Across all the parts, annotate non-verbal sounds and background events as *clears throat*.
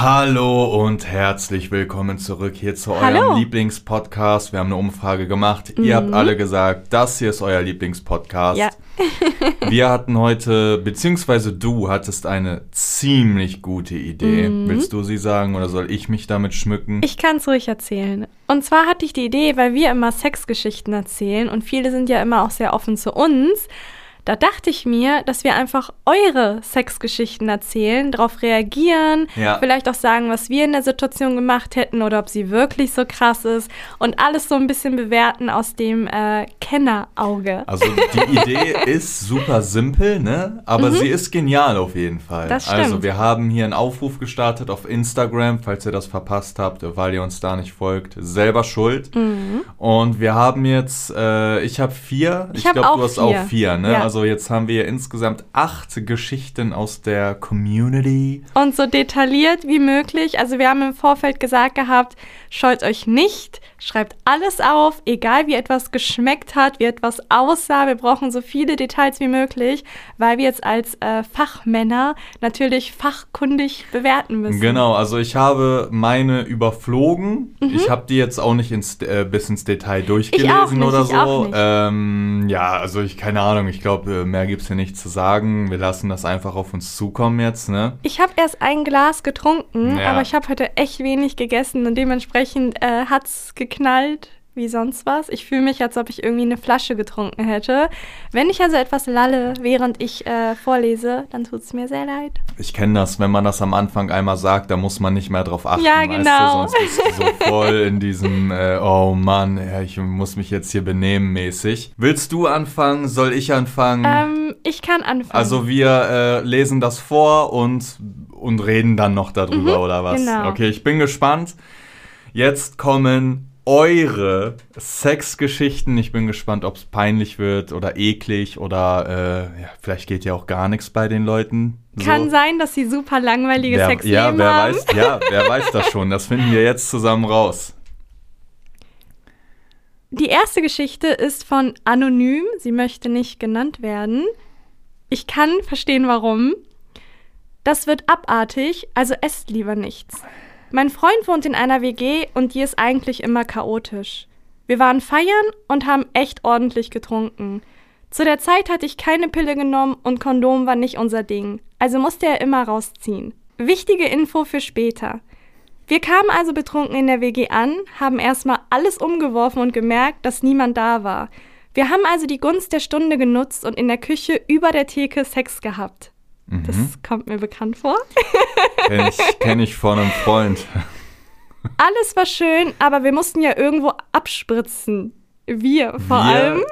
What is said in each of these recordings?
Hallo und herzlich willkommen zurück hier zu eurem Hallo. Lieblingspodcast. Wir haben eine Umfrage gemacht. Ihr habt alle gesagt, das hier ist euer Lieblingspodcast. Ja. *laughs* Wir hatten heute, beziehungsweise du hattest eine ziemlich gute Idee. Willst du sie sagen oder soll ich mich damit schmücken? Ich kann es ruhig erzählen. Und zwar hatte ich die Idee, weil wir immer Sexgeschichten erzählen und viele sind ja immer auch sehr offen zu uns. Da dachte ich mir, dass wir einfach eure Sexgeschichten erzählen, darauf reagieren, Ja. vielleicht auch sagen, was wir in der Situation gemacht hätten oder ob sie wirklich so krass ist und alles so ein bisschen bewerten aus dem äh, Kennerauge. Also die *laughs* Idee ist super simpel, ne? Aber sie ist genial auf jeden Fall. Mhm. Das stimmt. Also wir haben hier einen Aufruf gestartet auf Instagram, falls ihr das verpasst habt, weil ihr uns da nicht folgt, selber schuld. Und wir haben jetzt, äh, ich habe vier, Ich ich, glaube du hast vier. auch vier, ne? Ja. Also jetzt haben wir insgesamt acht Geschichten aus der Community. Und so detailliert wie möglich. Also wir haben im Vorfeld gesagt gehabt, scheut euch nicht, schreibt alles auf, egal wie etwas geschmeckt hat, wie etwas aussah. Wir brauchen so viele Details wie möglich, weil wir jetzt als äh, Fachmänner natürlich fachkundig bewerten müssen. Genau, also ich habe meine überflogen. Ich habe die jetzt auch nicht ins, äh, bis ins Detail durchgelesen nicht, oder Mhm. so. Ähm, ja, also ich keine Ahnung. Ich glaube, mehr gibt's hier nicht zu sagen. Wir lassen das einfach auf uns zukommen jetzt, ne? Ich habe erst ein Glas getrunken, Ja. aber ich habe heute echt wenig gegessen und dementsprechend äh, hat's geknallt wie sonst was. Ich fühle mich, als ob ich irgendwie eine Flasche getrunken hätte. Wenn ich also etwas lalle, während ich äh, vorlese, dann tut's mir sehr leid. Ich kenne das, wenn man das am Anfang einmal sagt, da muss man nicht mehr drauf achten. Ja, weißt genau. Du? Sonst bist du so voll in diesem, äh, oh Mann, ich muss mich jetzt hier benehmen mäßig. Willst du anfangen? Soll ich anfangen? Ähm, ich kann anfangen. Also wir äh, lesen das vor und, und reden dann noch darüber, oder was? genau. Okay, ich bin gespannt. Jetzt kommen eure Sexgeschichten. Ich bin gespannt, ob es peinlich wird oder eklig oder äh, ja, vielleicht geht ja auch gar nichts bei den Leuten. So. kann sein, dass sie super langweilige wer, Sexleben ja, wer haben. weiß, ja, wer weiß das schon. Das finden wir jetzt zusammen raus. Die erste Geschichte ist von Anonym. Sie möchte nicht genannt werden. Ich kann verstehen, warum. Das wird abartig, also esst lieber nichts. Mein Freund wohnt in einer WG und die ist eigentlich immer chaotisch. Wir waren feiern und haben echt ordentlich getrunken. Zu der Zeit hatte ich keine Pille genommen und Kondom war nicht unser Ding, also musste er immer rausziehen. Wichtige Info für später. Wir kamen also betrunken in der WG an, haben erstmal alles umgeworfen und gemerkt, dass niemand da war. Wir haben also die Gunst der Stunde genutzt und in der Küche über der Theke Sex gehabt. Das kommt mir bekannt vor. Kenne ich, kenn ich von einem Freund. Alles war schön, aber wir mussten ja irgendwo abspritzen. Wir vor Wir- allem.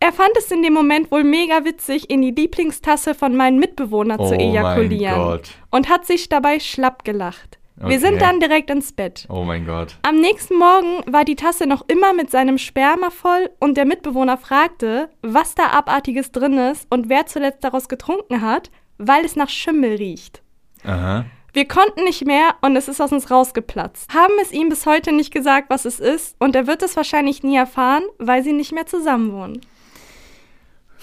Er fand es in dem Moment wohl mega witzig, in die Lieblingstasse von meinem Mitbewohner zu Oh mein ejakulieren. Und hat sich dabei schlapp gelacht. Wir sind dann direkt ins Bett. Oh mein Gott. Am nächsten Morgen war die Tasse noch immer mit seinem Sperma voll und der Mitbewohner fragte, was da abartiges drin ist und wer zuletzt daraus getrunken hat, weil es nach Schimmel riecht. Aha. Wir konnten nicht mehr und es ist aus uns rausgeplatzt. Haben es ihm bis heute nicht gesagt, was es ist und er wird es wahrscheinlich nie erfahren, weil sie nicht mehr zusammen wohnen.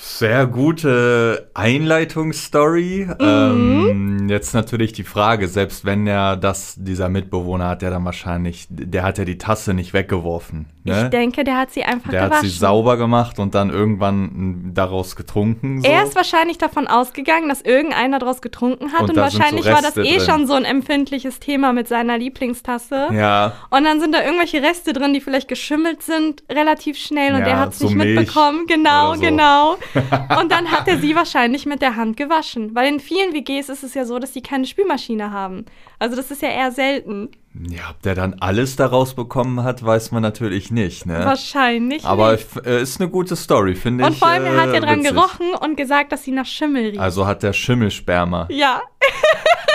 Sehr gute Einleitungsstory. Mhm. Ähm, jetzt natürlich die Frage, selbst wenn er das, dieser Mitbewohner hat, der dann wahrscheinlich, der hat ja die Tasse nicht weggeworfen. Ne? Ich denke, der hat sie einfach der hat gewaschen. sie sauber gemacht und dann irgendwann daraus getrunken. So. Er ist wahrscheinlich davon ausgegangen, dass irgendeiner daraus getrunken hat Und und, sind so wahrscheinlich war das eh drin. schon so ein empfindliches Thema mit seiner Lieblingstasse. ja, Und dann sind da irgendwelche Reste drin, die vielleicht geschimmelt sind, relativ schnell und Ja, er hat es so nicht Milch mitbekommen. Genau, so. genau. *laughs* Und dann hat er sie wahrscheinlich mit der Hand gewaschen. Weil in vielen WGs ist es ja so, dass die keine Spülmaschine haben. Also das ist ja eher selten. Ja, ob der dann alles daraus bekommen hat, weiß man natürlich nicht. Ne? Wahrscheinlich. Aber nicht. äh, ist eine gute Story, finde ich. Und vor allem, er hat ja äh, dran witzig. gerochen und gesagt, dass sie nach Schimmel riecht. Also hat der Schimmelsperma. ja. *laughs*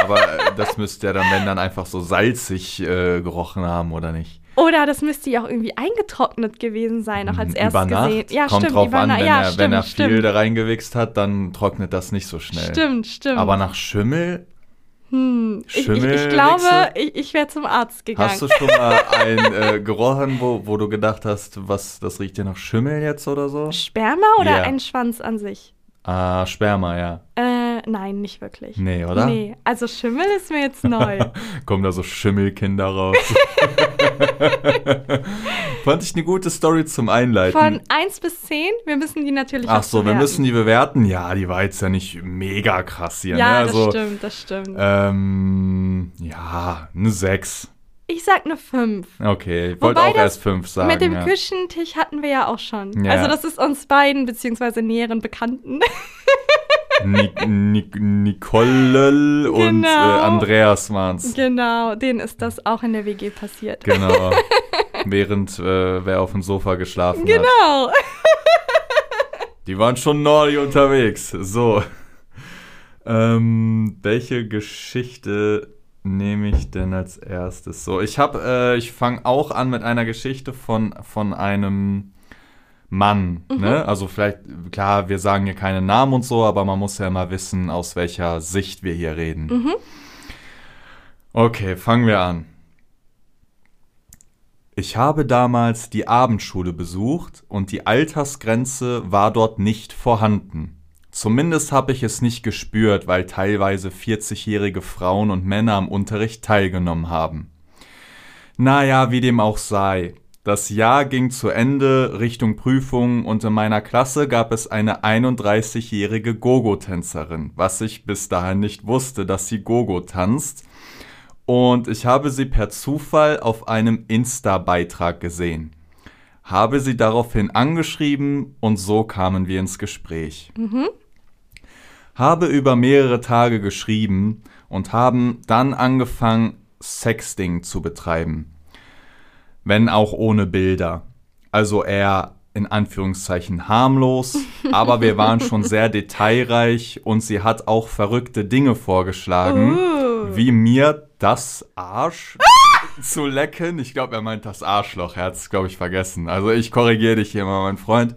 Aber äh, das müsste ja dann, wenn dann einfach so salzig äh, gerochen haben, oder nicht? Oder das müsste ja auch irgendwie eingetrocknet gewesen sein, auch als erstes Hm, Nacht? gesehen. Ja, Kommt stimmt, drauf an, wenn, ja, er, stimmt, wenn er viel stimmt. da reingewichst hat, dann trocknet das nicht so schnell. Stimmt, stimmt. Aber nach Schimmel, hm, ich, ich, ich glaube, ich, ich wäre zum Arzt gegangen. hast du schon mal *laughs* ein äh, gerochen, wo, wo du gedacht hast, was, das riecht dir nach Schimmel jetzt oder so? Sperma oder Ja. ein Schwanz an sich? Ah, Sperma, ja. Äh, nein, nicht wirklich. Nee, oder? Nee, also Schimmel ist mir jetzt neu. *laughs* Kommen da so Schimmelkinder raus. *laughs* *laughs* Fand ich eine gute Story zum Einleiten. Von 1 bis 10, wir müssen die natürlich Ach auch so, wir bewerten. müssen die bewerten. Ja, die war jetzt ja nicht mega krass hier. Ja, ne? also, das stimmt, das stimmt. Ähm, ja, eine 6. ich sag eine 5. Okay, ich wollte auch erst 5 sagen. Mit dem ja. Küchentisch hatten wir ja auch schon. Ja. Also das ist uns beiden, beziehungsweise näheren Bekannten. *laughs* Ni Ni Nicole und äh, Genau. Andreas waren's. genau, denen ist das auch in der WG passiert. Genau. *laughs* Während äh, wer auf dem Sofa geschlafen hat. Genau. Die waren schon naughty unterwegs. So. Ähm, welche Geschichte nehme ich denn als erstes? So, ich habe, äh, ich fange auch an mit einer Geschichte von, von einem Mann. Ne? Also vielleicht, klar, wir sagen hier keine Namen und so, aber man muss ja immer wissen, aus welcher Sicht wir hier reden. Okay, fangen wir an. Ich habe damals die Abendschule besucht und die Altersgrenze war dort nicht vorhanden. Zumindest habe ich es nicht gespürt, weil teilweise 40-jährige Frauen und Männer am Unterricht teilgenommen haben. Naja, wie dem auch sei. Das Jahr ging zu Ende Richtung Prüfung und in meiner Klasse gab es eine 31-jährige Gogo-Tänzerin, was ich bis dahin nicht wusste, dass sie Gogo tanzt. Und ich habe sie per Zufall auf einem Insta-Beitrag gesehen. Habe sie daraufhin angeschrieben und so kamen wir ins Gespräch. Habe über mehrere Tage geschrieben und haben dann angefangen, Sexting zu betreiben. Wenn auch ohne Bilder. Also eher in Anführungszeichen harmlos, *laughs* aber wir waren schon sehr detailreich und sie hat auch verrückte Dinge vorgeschlagen, Uh. wie mir das Arsch *laughs* zu lecken. Ich glaube, er meint das Arschloch, er hat es, glaube ich, vergessen. Also ich korrigiere dich hier mal, mein Freund.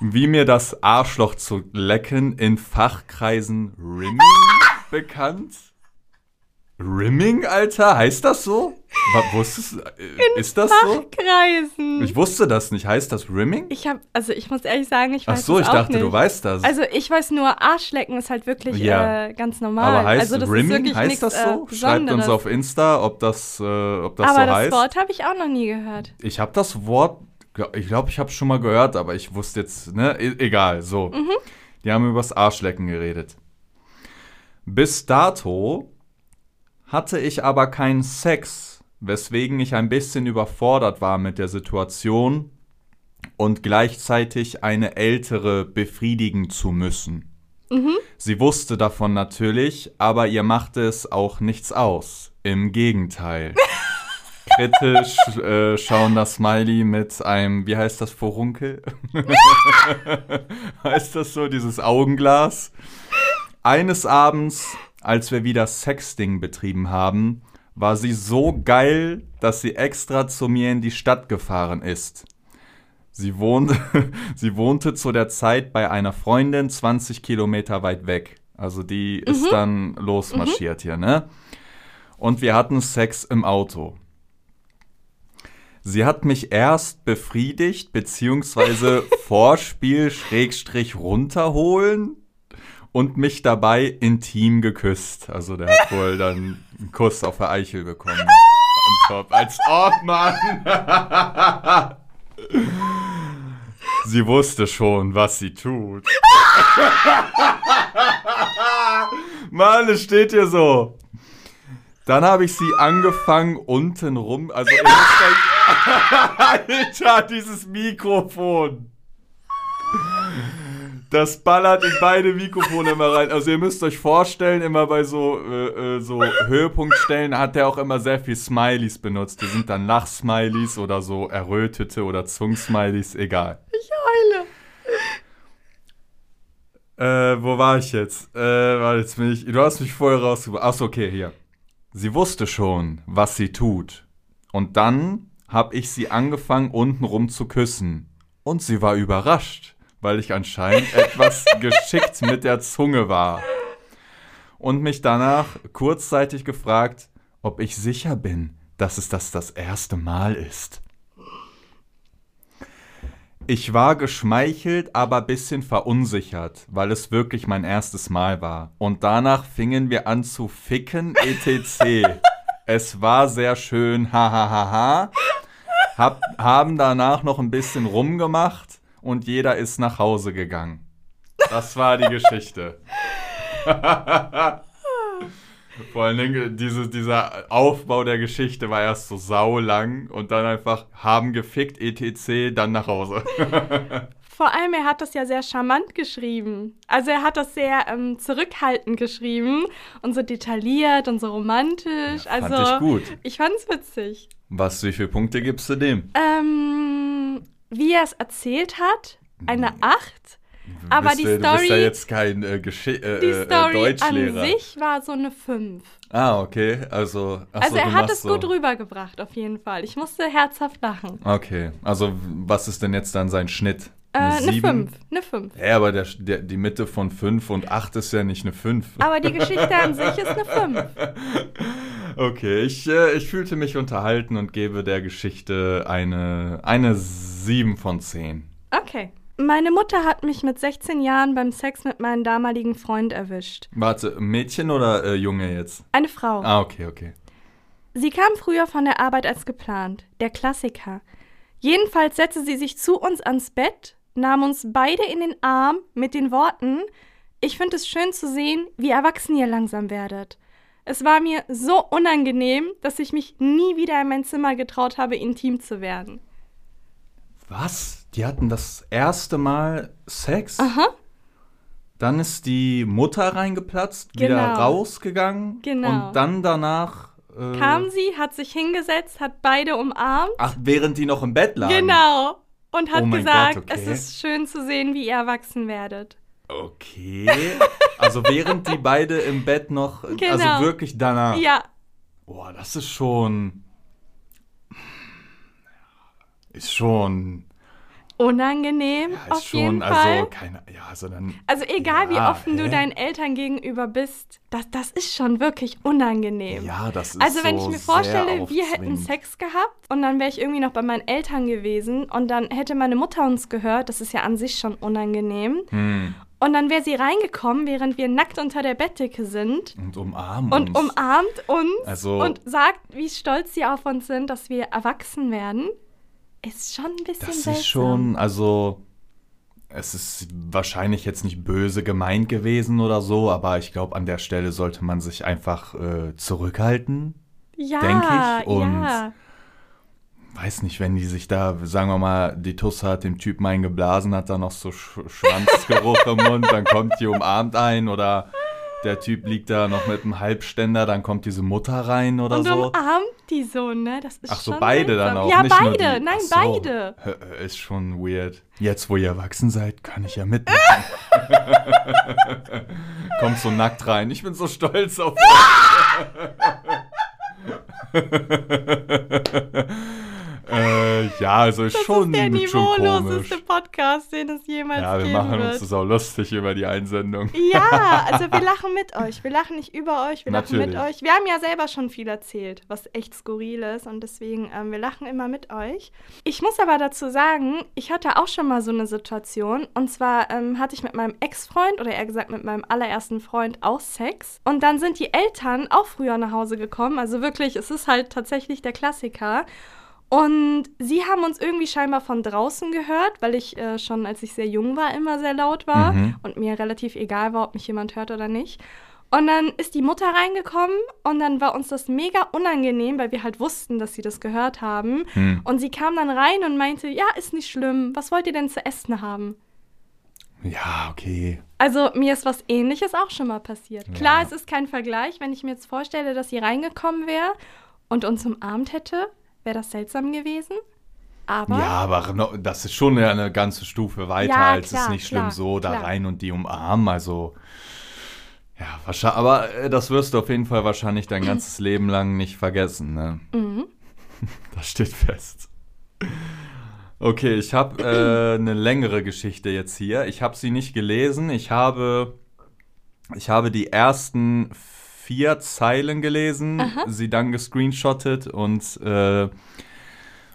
Wie mir das Arschloch zu lecken in Fachkreisen Rimming *laughs* bekannt. Rimming, Alter? Heißt das so? Wusstest äh, ist das so? Kreisen. Ich wusste das nicht. Heißt das Rimming? Ich habe, also ich muss ehrlich sagen, ich Ach weiß so, es ich auch dachte, nicht. du weißt das. Also ich weiß nur, Arschlecken ist halt wirklich Ja. äh, ganz normal. Aber heißt also das Rimming? Heißt nichts, das so? Äh, Schreibt uns auf Insta, ob das, äh, ob das Aber so das heißt. Wort habe ich auch noch nie gehört. Ich habe das Wort, ich glaube, ich habe schon mal gehört, aber ich wusste jetzt, ne, e egal, so. Mhm. Die haben übers Arschlecken geredet. Bis dato hatte ich aber keinen Sex, weswegen ich ein bisschen überfordert war mit der Situation und gleichzeitig eine ältere befriedigen zu müssen. Sie wusste davon natürlich, aber ihr machte es auch nichts aus. Im Gegenteil. *laughs* Kritisch äh, schauen das Smiley mit einem, wie heißt das, Vorunkel? *laughs* heißt das so, dieses Augenglas? Eines Abends, als wir wieder Sexting betrieben haben, war sie so geil, dass sie extra zu mir in die Stadt gefahren ist. Sie wohnte, *laughs* sie wohnte zu der Zeit bei einer Freundin 20 Kilometer weit weg. Also die ist dann losmarschiert hier, ne? Und wir hatten Sex im Auto. Sie hat mich erst befriedigt, beziehungsweise *laughs* Vorspiel Schrägstrich runterholen und mich dabei intim geküsst. Also der hat wohl dann einen Kuss auf der Eichel bekommen. On top. Als ob, Mann! *laughs* Sie wusste schon, was sie tut. *laughs* Mann, es steht hier so. Dann habe ich sie angefangen unten rum. Also *laughs* Alter, dieses Mikrofon. Das ballert in beide Mikrofone immer rein. Also ihr müsst euch vorstellen, immer bei so, äh, äh, so Höhepunktstellen hat er auch immer sehr viel Smileys benutzt. Die sind dann Lachsmileys oder so errötete oder Zungsmileys, egal. Ich heule. Äh, wo war ich jetzt? Äh, warte, jetzt bin ich. Du hast mich vorher rausgebracht. Achso, okay, hier. Sie wusste schon, was sie tut. Und dann habe ich sie angefangen, untenrum zu küssen. Und sie war überrascht, weil ich anscheinend *laughs* etwas geschickt mit der Zunge war. Und mich danach kurzzeitig gefragt, ob ich sicher bin, dass es das das erste Mal ist. Ich war geschmeichelt, aber ein bisschen verunsichert, weil es wirklich mein erstes Mal war. Und danach fingen wir an zu ficken, etc. *laughs* es war sehr schön, hahaha. Hab, haben danach noch ein bisschen rumgemacht und jeder ist nach Hause gegangen. Das war die Geschichte. *laughs* Vor allen Dingen, diese, dieser Aufbau der Geschichte war erst so saulang und dann einfach haben gefickt, etc., dann nach Hause. *laughs* Vor allem, er hat das ja sehr charmant geschrieben. Also er hat das sehr ähm, zurückhaltend geschrieben und so detailliert und so romantisch. Ja, also fand ich gut. Ich fand's witzig. Was, wie viele Punkte gibst du dem? Ähm, wie er es erzählt hat, eine 8. Aber bist die du, Du bist ja Story- jetzt kein äh, Geschi äh, Die äh, Story Deutschlehrer. an sich war so eine 5. Ah, okay. Also, Also so, er hat es so. gut rübergebracht, auf jeden Fall. Ich musste herzhaft lachen. Okay, also was ist denn jetzt dann sein Schnitt? Eine Sieben? 5. Eine 5. Ja, aber der, der, die Mitte von 5 und 8 ist ja nicht eine 5. Aber die Geschichte an sich ist eine 5. *laughs* Okay, ich, äh, ich fühlte mich unterhalten und gebe der Geschichte eine, eine 7 von 10. Okay. Meine Mutter hat mich mit 16 Jahren beim Sex mit meinem damaligen Freund erwischt. Warte, Mädchen oder äh, Junge jetzt? Eine Frau. Ah, okay, okay. Sie kam früher von der Arbeit als geplant. Der Klassiker. Jedenfalls setzte sie sich zu uns ans Bett, nahm uns beide in den Arm mit den Worten: Ich finde es schön zu sehen, wie erwachsen ihr langsam werdet. Es war mir so unangenehm, dass ich mich nie wieder in mein Zimmer getraut habe, intim zu werden. Was? Die hatten das erste Mal Sex? Aha. Dann ist die Mutter reingeplatzt, wieder Genau. rausgegangen. Genau. Und dann danach. Äh, Kam sie, hat sich hingesetzt, hat beide umarmt. Ach, während die noch im Bett lagen. Genau. Und hat Oh gesagt, Gott, okay. es ist schön zu sehen, wie ihr erwachsen werdet. Okay. Also während die beide im Bett noch. Also Genau. wirklich danach. Ja, Boah, das ist schon. Ist schon. Unangenehm Ja, auf schon. jeden also, Fall. keine. Ja, also dann. Also egal, wie Ja, offen du hä? deinen Eltern gegenüber bist, das, das ist schon wirklich unangenehm. Ja, das ist Also wenn so ich mir vorstelle, wir hätten. Sex gehabt und dann wäre ich irgendwie noch bei meinen Eltern gewesen und dann hätte meine Mutter uns gehört, das ist ja an sich schon unangenehm. Hm. Und dann wäre sie reingekommen, während wir nackt unter der Bettdecke sind Und umarmen und uns. umarmt uns Also- und sagt, wie stolz sie auf uns sind, dass wir erwachsen werden. Ist schon ein bisschen Das seltsam. ist schon, also es ist wahrscheinlich jetzt nicht böse gemeint gewesen oder so, aber ich glaube, an der Stelle sollte man sich einfach äh, zurückhalten. ja, denk ich, und- ja. Weiß nicht, wenn die sich da, sagen wir mal, die Tusse hat dem Typen eingeblasen, hat da noch so Sch Schwanzgeruch im Mund, dann kommt die umarmt ein oder der Typ liegt da noch mit einem Halbständer, dann kommt diese Mutter rein oder Und so. umarmt die so, ne? Das ist Ach so, beide dann seltsam. auch. Ja, nicht nur beide. die. Nein, so. beide. Ist schon weird. Jetzt, wo ihr erwachsen seid, kann ich ja mitmachen. *laughs* Kommt so nackt rein. Ich bin so stolz auf *laughs* euch. *laughs* äh, ja, also Das schon, ist der niveauloseste Podcast, den es jemals Ja, wir machen wird. uns das auch lustig über die Einsendung. Ja, *laughs* also wir lachen mit euch. Wir lachen nicht über euch, wir lachen mit Natürlich. euch. Wir haben ja selber schon viel erzählt, was echt skurril ist und deswegen, ähm, wir lachen immer mit euch. Ich muss aber dazu sagen, ich hatte auch schon mal so eine Situation und zwar ähm, hatte ich mit meinem Ex-Freund oder eher gesagt mit meinem allerersten Freund auch Sex und dann sind die Eltern auch früher nach Hause gekommen. Also wirklich, es ist halt tatsächlich der Klassiker. Und sie haben uns irgendwie scheinbar von draußen gehört, weil ich äh, schon, als ich sehr jung war, immer sehr laut war Mhm. und mir relativ egal war, ob mich jemand hört oder nicht. Und dann ist die Mutter reingekommen und dann war uns das mega unangenehm, weil wir halt wussten, dass sie das gehört haben. Hm. Und sie kam dann rein und meinte, ja, ist nicht schlimm, was wollt ihr denn zu essen haben? Ja, okay. Also mir ist was ähnliches auch schon mal passiert. Klar, Ja. es ist kein Vergleich, wenn ich mir jetzt vorstelle, dass sie reingekommen wäre und uns umarmt hätte, wäre das seltsam gewesen. Aber Ja, aber das ist schon eine ganze Stufe weiter, Ja, als klar, es nicht schlimm klar, so da klar. rein und die umarmen. Also, ja, wahrscheinlich, aber äh, das wirst du auf jeden Fall wahrscheinlich dein ganzes *clears throat* Leben lang nicht vergessen. Ne? Mhm. *laughs* Das steht fest. Okay, ich habe äh, eine längere Geschichte jetzt hier. Ich habe sie nicht gelesen. Ich habe, ich habe die ersten vier Zeilen gelesen, sie dann gescreenshottet und äh,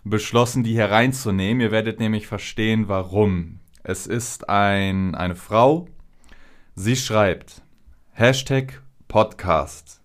beschlossen, die hier reinzunehmen. Ihr werdet nämlich verstehen, warum. Es ist ein, eine Frau. Sie schreibt Hashtag Podcast.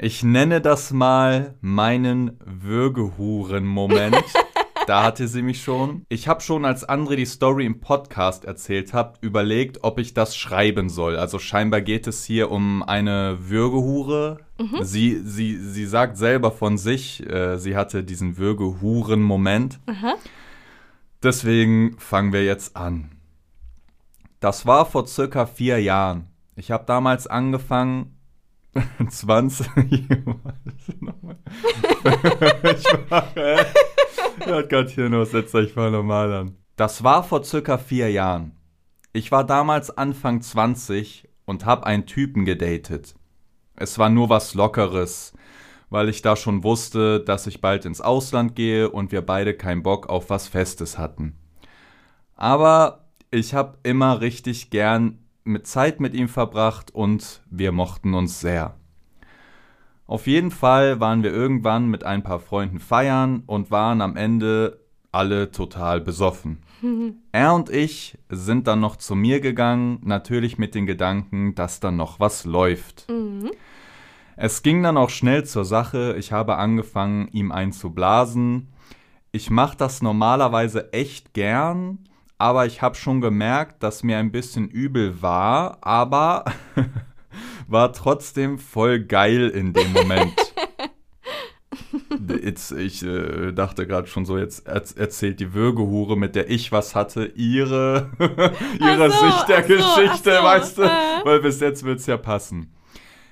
Ich nenne das mal meinen Würgehuren-Moment. *laughs* da hatte sie mich schon. Ich habe schon, als André die Story im Podcast erzählt hat, überlegt, ob ich das schreiben soll. Also scheinbar geht es hier um eine Würgehure. Mhm. Sie, sie, sie sagt selber von sich, äh, sie hatte diesen Würgehuren-Moment. Deswegen fangen wir jetzt an. Das war vor circa vier Jahren. Ich habe damals angefangen, *laughs* 20. *laughs* ich mache, er hat gerade hier noch, setzt euch mal normal an. Das war vor circa vier Jahren. Ich war damals Anfang 20 und hab einen Typen gedatet. Es war nur was Lockeres, weil ich da schon wusste, dass ich bald ins Ausland gehe und wir beide keinen Bock auf was Festes hatten. Aber ich hab immer richtig gern mit Zeit mit ihm verbracht und wir mochten uns sehr. Auf jeden Fall waren wir irgendwann mit ein paar Freunden feiern und waren am Ende alle total besoffen. *laughs* er und ich sind dann noch zu mir gegangen, natürlich mit den Gedanken, dass da noch was läuft. Mhm. Es ging dann auch schnell zur Sache. Ich habe angefangen, ihm einzublasen. Ich mache das normalerweise echt gern, aber ich habe schon gemerkt, dass mir ein bisschen übel war, aber *laughs* war trotzdem voll geil in dem Moment. *laughs* Jetzt, ich äh, dachte gerade schon so, jetzt er erzählt die Würgehure, mit der ich was hatte, ihre, *laughs* ihre so, Sicht der so, Geschichte, so, weißt du? Äh. Weil bis jetzt wird es ja passen.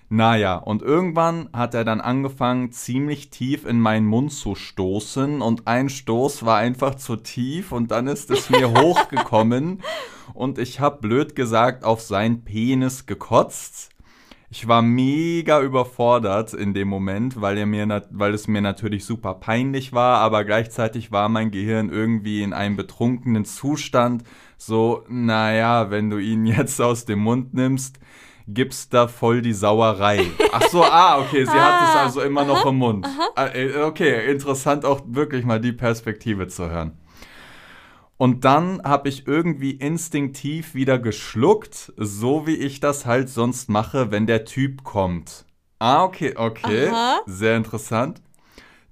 Naja, und irgendwann hat er dann angefangen, ziemlich tief in meinen Mund zu stoßen und ein Stoß war einfach zu tief und dann ist es mir *laughs* hochgekommen und ich habe blöd gesagt auf seinen Penis gekotzt ich war mega überfordert in dem Moment, weil, er mir weil es mir natürlich super peinlich war, aber gleichzeitig war mein Gehirn irgendwie in einem betrunkenen Zustand. So, naja, wenn du ihn *laughs* jetzt aus dem Mund nimmst, gibt's da voll die Sauerei. Ach so, ah, okay, sie ah, hat es ah, also immer aha, noch im Mund. Aha. Äh, okay, interessant auch wirklich mal die Perspektive zu hören. Und dann habe ich irgendwie instinktiv wieder geschluckt, so wie ich das halt sonst mache, wenn der Typ kommt. Ah, okay, okay. Aha. Sehr interessant.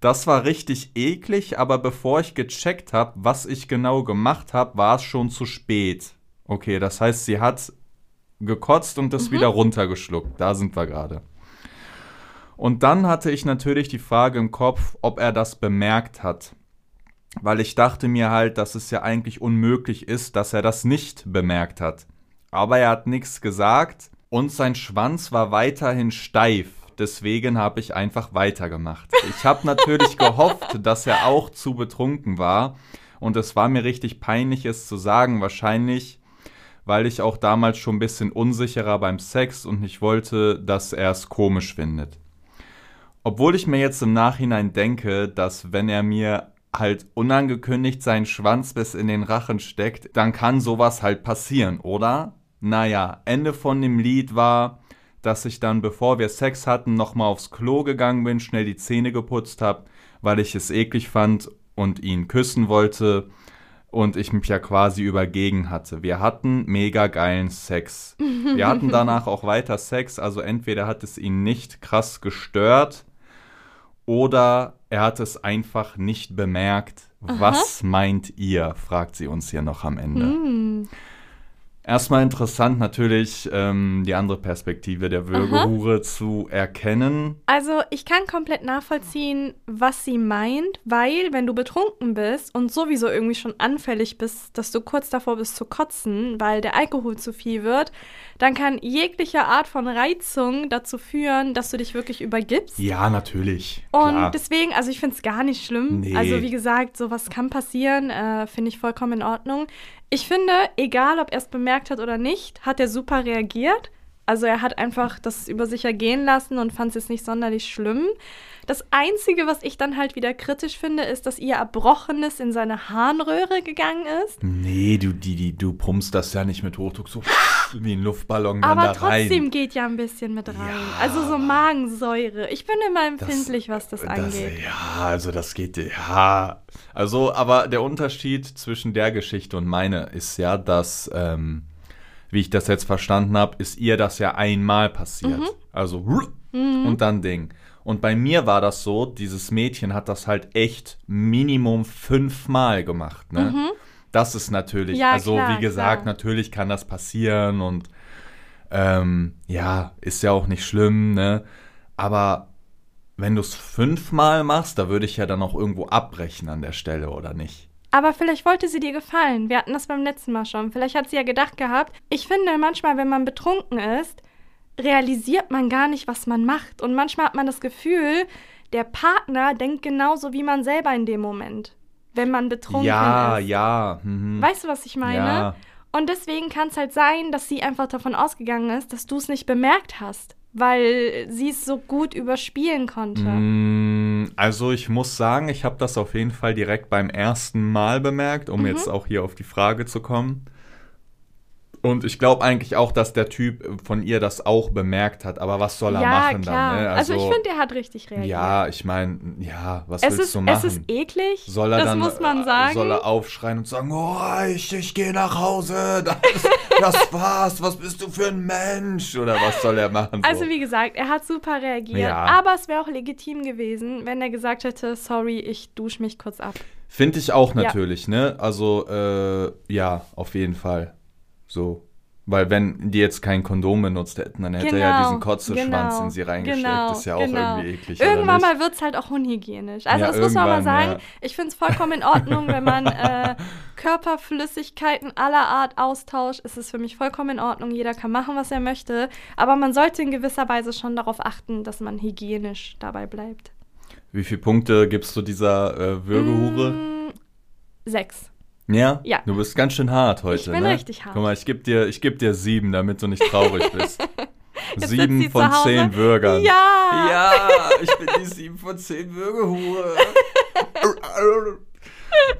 Das war richtig eklig, aber bevor ich gecheckt habe, was ich genau gemacht habe, war es schon zu spät. Okay, das heißt, sie hat gekotzt und das mhm. wieder runtergeschluckt. Da sind wir gerade. Und dann hatte ich natürlich die Frage im Kopf, ob er das bemerkt hat weil ich dachte mir halt, dass es ja eigentlich unmöglich ist, dass er das nicht bemerkt hat. Aber er hat nichts gesagt und sein Schwanz war weiterhin steif. Deswegen habe ich einfach weitergemacht. Ich habe *laughs* natürlich gehofft, dass er auch zu betrunken war. Und es war mir richtig peinlich, es zu sagen. Wahrscheinlich, weil ich auch damals schon ein bisschen unsicherer beim Sex und nicht wollte, dass er es komisch findet. Obwohl ich mir jetzt im Nachhinein denke, dass wenn er mir halt unangekündigt seinen Schwanz bis in den Rachen steckt, dann kann sowas halt passieren, oder? Naja, Ende von dem Lied war, dass ich dann, bevor wir Sex hatten, nochmal aufs Klo gegangen bin, schnell die Zähne geputzt habe, weil ich es eklig fand und ihn küssen wollte und ich mich ja quasi übergegen hatte. Wir hatten mega geilen Sex. Wir hatten danach auch weiter Sex, also entweder hat es ihn nicht krass gestört oder er hat es einfach nicht bemerkt. Aha. Was meint ihr? fragt sie uns hier noch am Ende. Mm. Erstmal interessant natürlich ähm, die andere Perspektive der Würgehure zu erkennen. Also ich kann komplett nachvollziehen, was sie meint, weil wenn du betrunken bist und sowieso irgendwie schon anfällig bist, dass du kurz davor bist zu kotzen, weil der Alkohol zu viel wird, dann kann jegliche Art von Reizung dazu führen, dass du dich wirklich übergibst. Ja, natürlich. Und klar. deswegen, also ich finde es gar nicht schlimm. Nee. Also wie gesagt, sowas kann passieren, äh, finde ich vollkommen in Ordnung. Ich finde, egal ob er es bemerkt hat oder nicht, hat er super reagiert. Also er hat einfach das über sich ergehen lassen und fand es jetzt nicht sonderlich schlimm. Das Einzige, was ich dann halt wieder kritisch finde, ist, dass ihr Erbrochenes in seine Harnröhre gegangen ist. Nee, du, die, die, du pumpst das ja nicht mit Hochdruck so wie ein Luftballon dann Aber da rein. trotzdem geht ja ein bisschen mit rein. Ja. Also so Magensäure. Ich bin immer empfindlich, was das, angeht. Ja, also das geht, ja. Also, aber der Unterschied zwischen der Geschichte und meine ist ja, dass, ähm, wie ich das jetzt verstanden habe, ist ihr das ja einmal passiert. Mhm. Also, und dann Ding. Und bei mir war das so, dieses Mädchen hat das halt echt Minimum fünfmal gemacht, ne? Das ist natürlich, Mhm. Ja, also klar, wie gesagt, klar. natürlich kann das passieren und ähm, ja, ist ja auch nicht schlimm, ne? Aber wenn du es fünfmal machst, da würde ich ja dann auch irgendwo abbrechen an der Stelle, oder nicht? Aber vielleicht wollte sie dir gefallen. Wir hatten das beim letzten Mal schon. Vielleicht hat sie ja gedacht gehabt. Ich finde manchmal, wenn man betrunken ist, realisiert man gar nicht, was man macht. Und manchmal hat man das Gefühl, der Partner denkt genauso wie man selber in dem Moment, wenn man betrunken ja, ist. ja. Mhm. Weißt du, was ich meine? Ja. Und deswegen kann es halt sein, dass sie einfach davon ausgegangen ist, dass du es nicht bemerkt hast, weil sie es so gut überspielen konnte. Mm, Also ich muss sagen, ich habe das auf jeden Fall direkt beim ersten Mal bemerkt, Mhm. um jetzt auch hier auf die Frage zu kommen. Und ich glaube eigentlich auch, dass der Typ von ihr das auch bemerkt hat. Aber was soll er ja, machen klar. dann? Ne? Also, ich finde, er hat richtig reagiert. ja, ich meine, ja, was es willst ist, du machen? es ist eklig. Soll er das dann, muss man sagen. Soll er aufschreien und sagen, oh, ich, ich gehe nach Hause, das, das *laughs* war's, was bist du für ein Mensch? Oder was soll er machen? So? Also wie gesagt, er hat super reagiert, Ja. aber es wäre auch legitim gewesen, wenn er gesagt hätte, sorry, ich dusche mich kurz ab. Finde ich auch Ja. natürlich, ne? Also, äh, ja, auf jeden Fall. So. Weil wenn die jetzt kein Kondom benutzt hätten, dann hätte er ja diesen Kotzeschwanz genau, in sie reingesteckt. genau, ist ja auch genau. irgendwie eklig. Irgendwann mal wird es halt auch unhygienisch. Also Ja, das muss man mal sagen. ja. Ich finde es vollkommen in Ordnung, wenn man äh, *laughs* Körperflüssigkeiten aller Art austauscht. Es ist für mich vollkommen in Ordnung. Jeder kann machen, was er möchte. Aber man sollte in gewisser Weise schon darauf achten, dass man hygienisch dabei bleibt. Wie viele Punkte gibst du dieser äh, Würgehure? Mm, sechs. Ja? Ja. Du bist ganz schön hart heute, bin ne? richtig hart. Guck mal, ich geb dir, ich geb dir sieben, damit du nicht traurig *laughs* bist. Jetzt sieben von zu Hause. zehn Bürgern. Ja! Ja, ich bin die sieben von zehn Würgehure. *laughs*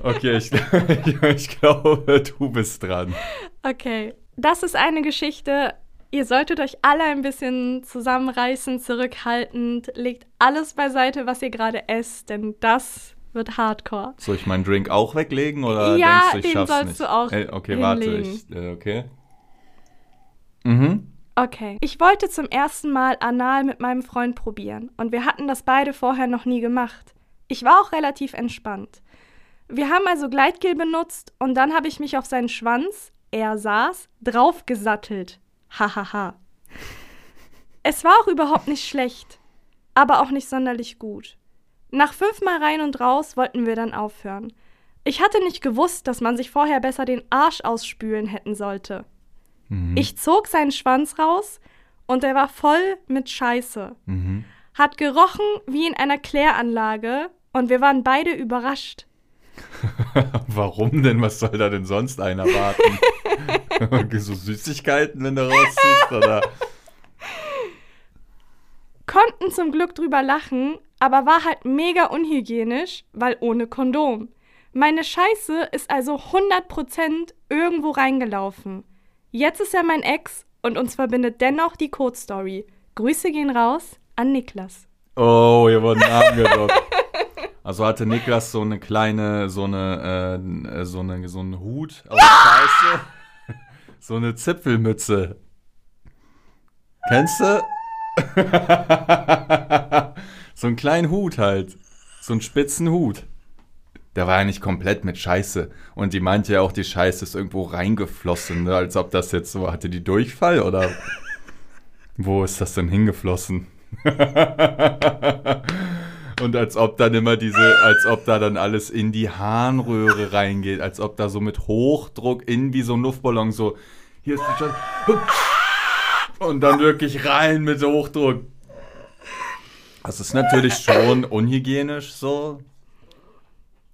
okay, ich, *laughs* ich glaube, du bist dran. Okay, das ist eine Geschichte. Ihr solltet euch alle ein bisschen zusammenreißen, zurückhaltend. Legt alles beiseite, was ihr gerade esst, denn das wird Hardcore. Soll ich meinen Drink auch weglegen oder Ja, denkst du, ich den schaff's sollst nicht? du auch Äh, okay, warte, hinlegen. ich, äh, okay. Mhm. Okay. Ich wollte zum ersten Mal anal mit meinem Freund probieren und wir hatten das beide vorher noch nie gemacht. Ich war auch relativ entspannt. Wir haben also Gleitgel benutzt und dann habe ich mich auf seinen Schwanz, er saß, draufgesattelt. Hahaha. es war auch überhaupt nicht schlecht, aber auch nicht sonderlich gut. Nach fünfmal rein und raus wollten wir dann aufhören. Ich hatte nicht gewusst, dass man sich vorher besser den Arsch ausspülen hätten sollte. Mhm. Ich zog seinen Schwanz raus und er war voll mit Scheiße. Mhm. Hat gerochen wie in einer Kläranlage und wir waren beide überrascht. *laughs* Warum denn? Was soll da denn sonst einer warten? *laughs* so Süßigkeiten, wenn du rausziehst, oder? Konnten zum Glück drüber lachen, aber war halt mega unhygienisch, weil ohne Kondom. Meine Scheiße ist also 100% irgendwo reingelaufen. Jetzt ist er mein Ex und uns verbindet dennoch die Code-Story. Grüße gehen raus an Niklas. Oh, hier wurden *laughs* Namen gedruckt. Also hatte Niklas so eine kleine, so eine, äh, so eine, so einen Hut aus Scheiße. *laughs* So eine Zipfelmütze. Kennst du? *laughs* so einen kleinen Hut halt. So einen spitzen Hut. Der war ja nicht komplett mit Scheiße. Und die meinte ja auch, die Scheiße ist irgendwo reingeflossen. Ne? Als ob das jetzt so, hatte die Durchfall oder wo ist das denn hingeflossen? *laughs* Und als ob dann immer diese, als ob da dann alles in die Harnröhre reingeht, als ob da so mit Hochdruck in wie so ein Luftballon so, hier ist die Scheiße. Und dann wirklich rein mit Hochdruck. Das ist natürlich schon unhygienisch so.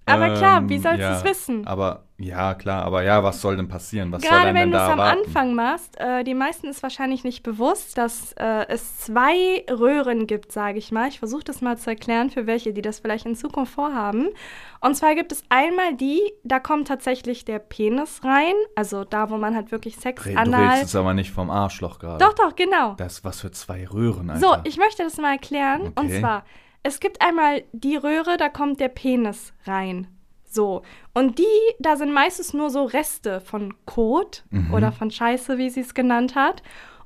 Aber klar, wie Ähm, sollst du ja, es wissen? Aber Ja, klar, aber ja, was soll denn passieren? Was soll Gerade denn wenn du es am? Anfang machst, äh, die meisten ist wahrscheinlich nicht bewusst, dass äh, es zwei Röhren gibt, sage ich mal. Ich versuche das mal zu erklären für welche, die das vielleicht in Zukunft vorhaben. Und zwar gibt es einmal die, da kommt tatsächlich der Penis rein, also da, wo man halt wirklich Sex Red- Du anal. redest jetzt aber nicht vom Arschloch gerade. Doch, doch, genau. Das was für zwei Röhren, Alter. So, ich möchte das mal erklären. Und Okay. zwar, es gibt einmal die Röhre, da kommt der Penis rein. So. Und die, da sind meistens nur so Reste von Kot Mhm. oder von Scheiße, wie sie es genannt hat.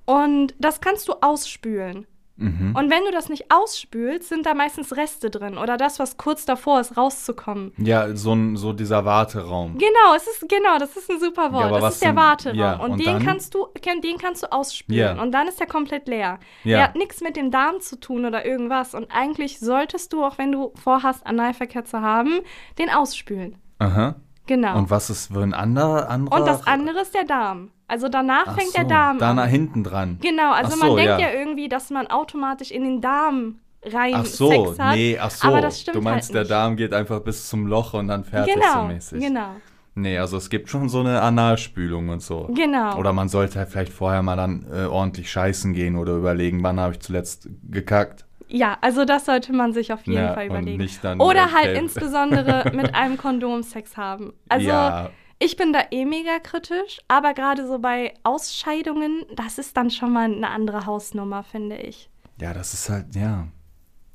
Und das kannst du ausspülen. Mhm. Und wenn du das nicht ausspülst, sind da meistens Reste drin oder das, was kurz davor ist, rauszukommen. Ja, so, ein, so dieser Warteraum. Genau, es ist genau, das ist ein super Wort. Ja, das ist der denn- Warteraum ja, und, und den dann? kannst du den kannst du ausspülen Ja. und dann ist der komplett leer. Ja. Der hat nichts mit dem Darm zu tun oder irgendwas und eigentlich solltest du auch wenn du vorhast Analverkehr zu haben, den ausspülen. Aha. Genau. Und was ist für ein anderer? anderer Und das andere ist der Darm. Also danach Ach fängt so, der Darm Da nach an. hinten dran. Genau, also Ach man so, denkt ja. ja. irgendwie, dass man automatisch in den Darm rein Ach so, Sex hat. nee, ach so. Aber das stimmt du meinst, halt der. Darm geht einfach bis zum Loch und dann fertig so Genau, mäßig. genau, Nee, also es gibt schon so eine Analspülung und so. genau. Oder man sollte halt vielleicht vorher mal dann äh, ordentlich scheißen gehen oder überlegen, wann habe ich zuletzt gekackt. Ja, also das sollte man sich auf jeden Ja, Fall überlegen. dann, Oder halt Kälte. insbesondere *laughs* mit einem Kondom Sex haben. Also ja, ich bin da eh mega kritisch, aber gerade so bei Ausscheidungen, das ist dann schon mal eine andere Hausnummer, finde ich. ja, das ist halt, ja,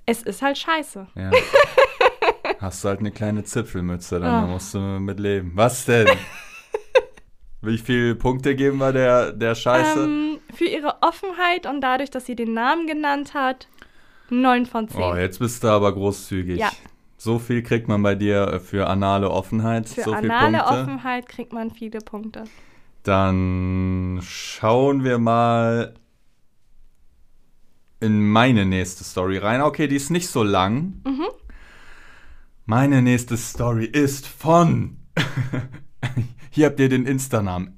Es ist halt scheiße. ja. *laughs* Hast du halt eine kleine Zipfelmütze, dann Ah. da musst du mit leben. Was denn? *laughs* Wie viele Punkte geben wir der, der Scheiße? Ähm, für ihre Offenheit und dadurch, dass sie den Namen genannt hat, 9 von 10. Oh, jetzt bist du aber großzügig. Ja. So viel kriegt man bei dir äh, für anale Offenheit. für so anale. Offenheit kriegt man viele Punkte. Dann schauen wir mal in meine nächste Story rein. Okay, die ist nicht so lang. Mhm. Meine nächste Story ist von. *laughs* Hier habt ihr den Insta-Namen. *laughs*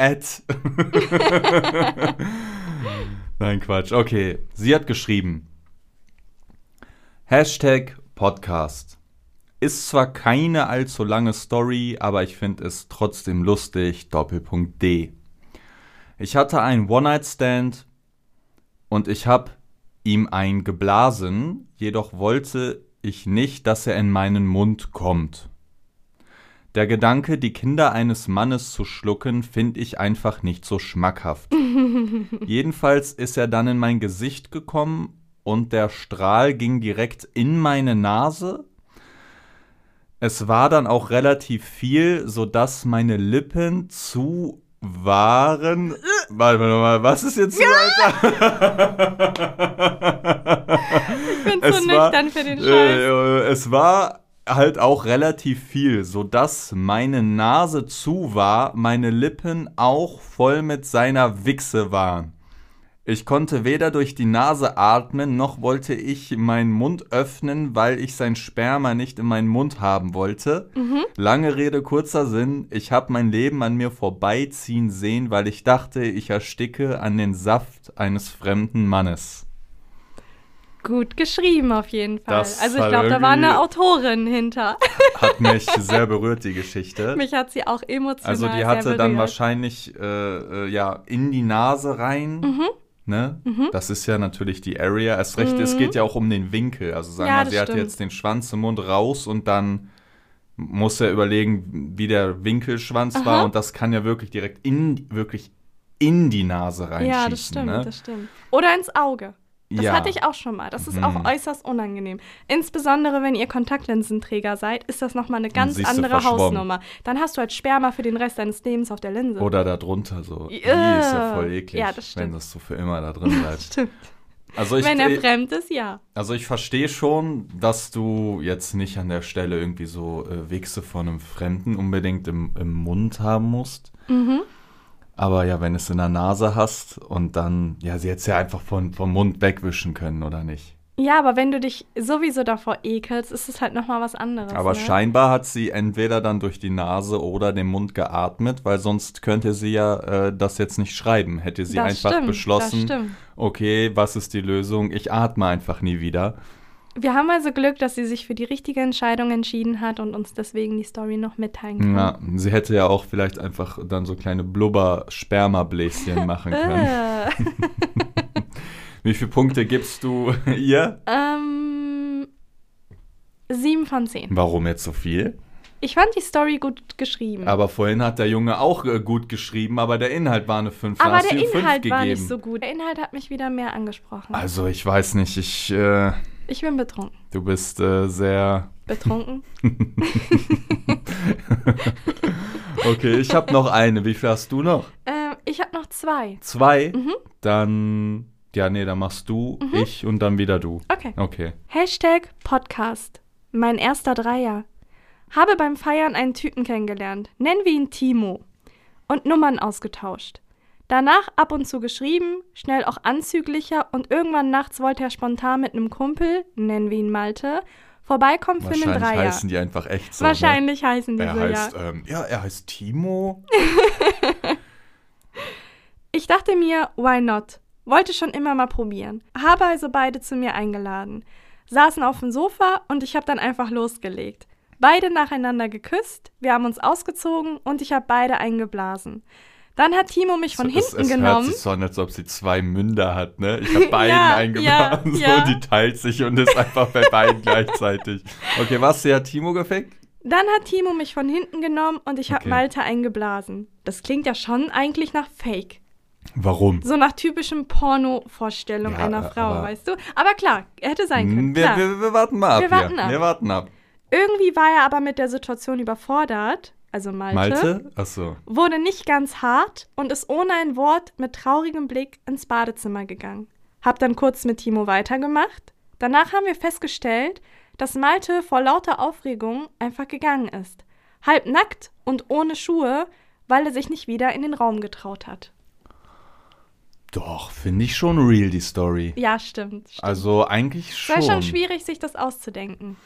Nein, Quatsch. Okay, sie hat geschrieben. Hashtag Podcast. Ist zwar keine allzu lange Story, aber ich finde es trotzdem lustig. Doppelpunkt D. Ich hatte einen One-Night-Stand und ich habe ihm ein geblasen, jedoch wollte ich nicht, dass er in meinen Mund kommt. Der Gedanke, die Kinder eines Mannes zu schlucken, finde ich einfach nicht so schmackhaft. *laughs* Jedenfalls ist er dann in mein Gesicht gekommen und der Strahl ging direkt in meine Nase. Es war dann auch relativ viel, sodass meine Lippen zu waren. *laughs* Warte mal, mal, was ist jetzt so, Alter? Ich bin Es war- nüchtern für den Scheiß. Äh, es war halt auch relativ viel, sodass meine Nase zu war, meine Lippen auch voll mit seiner Wichse waren. Ich konnte weder durch die Nase atmen, noch wollte ich meinen Mund öffnen, weil ich sein Sperma nicht in meinen Mund haben wollte. Lange Rede, kurzer Sinn, ich habe mein Leben an mir vorbeiziehen sehen, weil ich dachte, ich ersticke an den Saft eines fremden Mannes. Gut geschrieben auf jeden Fall. Das also ich glaube, da war eine Autorin hinter. Hat mich *laughs* sehr berührt, die Geschichte. Mich hat sie auch emotional Also die sehr hatte dann wahrscheinlich äh, äh, ja in die Nase rein. Mhm. Ne? Das ist ja natürlich die Area. Erst recht, es geht ja auch um den Winkel. Also sagen Ja, wir, das sie hatte stimmt. jetzt den Schwanz im Mund raus und dann muss er überlegen, wie der Winkelschwanz Aha. war und das kann ja wirklich direkt in wirklich in die Nase reinschießen. Ja, das stimmt, ne? das stimmt. Oder ins Auge. Das Ja. hatte ich auch schon mal. Das ist Mhm. auch äußerst unangenehm. Insbesondere, wenn ihr Kontaktlinsenträger seid, ist das nochmal eine ganz andere. Hausnummer. Dann hast du halt Sperma für den Rest deines Lebens auf der Linse. Oder da drunter so. Die ist Ja. ja voll eklig, Ja, das wenn das so für immer da drin bleibt. *laughs* Stimmt. Also ich, wenn er fremd ist, ja. Also ich verstehe schon, dass du jetzt nicht an der Stelle irgendwie so äh, Wichse von einem Fremden unbedingt im, im Mund haben musst. Mhm. Aber ja, wenn du es in der Nase hast und dann, ja, sie hätte es ja einfach von, vom Mund wegwischen können, oder nicht? Ja, aber wenn du dich sowieso davor ekelst, ist es halt nochmal was anderes. Aber ne? scheinbar hat sie entweder dann durch die Nase oder den Mund geatmet, weil sonst könnte sie ja äh, das jetzt nicht schreiben. Hätte sie Das einfach stimmt, beschlossen, okay, was ist die Lösung? Ich atme einfach nie wieder. Wir haben also Glück, dass sie sich für die richtige Entscheidung entschieden hat und uns deswegen die Story noch mitteilen kann. Ja, sie hätte ja auch vielleicht einfach dann so kleine Blubber-Sperma-Bläschen *laughs* machen können. Äh. *laughs* Wie viele Punkte gibst du *laughs* ihr? ähm, sieben von zehn. Warum jetzt so viel? Ich fand die Story gut geschrieben. Aber vorhin hat der Junge auch äh, gut geschrieben, aber der Inhalt war eine 5. Aber der Inhalt war gegeben. nicht so gut. Der Inhalt hat mich wieder mehr angesprochen. Also ich weiß nicht, ich, äh, Ich bin betrunken. du bist äh, sehr... Betrunken? *laughs* Okay, ich habe noch eine. Wie viel hast du noch? ähm, ich habe noch zwei. Zwei? Mhm. Dann, ja, nee, dann machst du, ich und dann wieder du. Okay. Okay. Hashtag Podcast. Mein erster Dreier. Habe beim Feiern einen Typen kennengelernt. Nennen wir ihn Timo. Und Nummern ausgetauscht. Danach ab und zu geschrieben, schnell auch anzüglicher und irgendwann nachts wollte er spontan mit einem Kumpel, nennen wir ihn Malte, vorbeikommen für einen Wahrscheinlich Dreier. heißen die einfach echt so. Ne? Wahrscheinlich heißen die Er so, heißt, ja. ähm, ja, er heißt Timo. *laughs* Ich dachte mir, why not? Wollte schon immer mal probieren. Habe also beide zu mir eingeladen. Saßen auf dem Sofa und ich habe dann einfach losgelegt. Beide nacheinander geküsst, wir haben uns ausgezogen und ich habe beide eingeblasen. Dann hat Timo mich von es, hinten es hört genommen. sich so an, als ob sie zwei Münder hat, ne? Ich habe *laughs* beiden Ja, eingeblasen, *laughs* ja, ja. so, die teilt sich und ist einfach bei beiden *laughs* gleichzeitig. Okay, was, sie hat Timo gefickt? Dann hat Timo mich von hinten genommen und ich habe Okay. Malte eingeblasen. Das klingt ja schon eigentlich nach Fake. Warum? So nach typischem Porno-Vorstellung Ja, einer Frau, weißt du? Aber klar, hätte sein können. Wir, wir, wir warten mal ab Wir warten ab. Wir warten ab. Irgendwie war er aber mit der Situation überfordert, also Malte, Malte? Achso. wurde nicht ganz hart und ist ohne ein Wort mit traurigem Blick ins Badezimmer gegangen. Hab dann kurz mit Timo weitergemacht. Danach haben wir festgestellt, dass Malte vor lauter Aufregung einfach gegangen ist. Halb nackt und ohne Schuhe, weil er sich nicht wieder in den Raum getraut hat. Doch, finde ich schon real, die Story. Ja, stimmt. stimmt. Also eigentlich es schon. war schon schwierig, sich das auszudenken.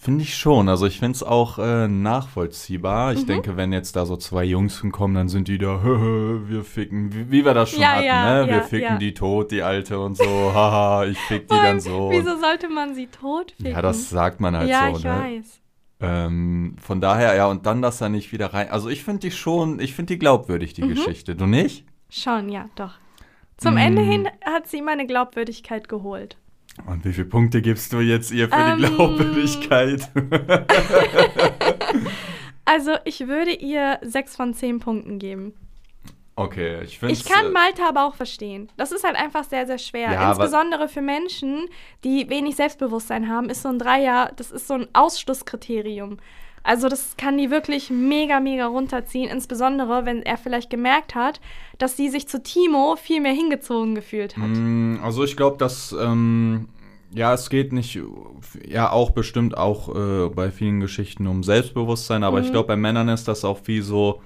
Finde ich schon. Also ich finde es auch äh, nachvollziehbar. Mhm. Ich denke, wenn jetzt da so zwei Jungs hinkommen, dann sind die da, *laughs* wir ficken, wie, wie wir das schon Ja, hatten, ja, ne? Wir ja, ficken ja. die tot, die Alte und so, *laughs* haha, ich fick die dann so. Wieso sollte man sie tot ficken? ja, das sagt man halt ja, so, ich ne? weiß. Ähm, von daher, ja, und dann, dass er nicht wieder rein. Also ich finde die schon, ich finde die glaubwürdig, Mhm. die Geschichte. Du nicht? Schon, ja, doch. Zum Mm. Ende hin hat sie meine Glaubwürdigkeit geholt. Und wie viele Punkte gibst du jetzt ihr für die Ähm. Glaubwürdigkeit? *laughs* Also, *laughs* ich würde ihr sechs von zehn Punkten geben. okay, ich finde Ich kann Malte aber auch verstehen. Das ist halt einfach sehr, sehr schwer. Ja, Insbesondere für Menschen, die wenig Selbstbewusstsein haben, ist so ein Dreier, das ist so ein Ausschlusskriterium. Also das kann die wirklich mega, mega runterziehen. Insbesondere, wenn er vielleicht gemerkt hat, dass sie sich zu Timo viel mehr hingezogen gefühlt hat. Mm, Also ich glaube, dass ähm, ja, es geht nicht, ja auch bestimmt auch äh, bei vielen Geschichten um Selbstbewusstsein, aber Mhm. ich glaube, bei Männern ist das auch wie so,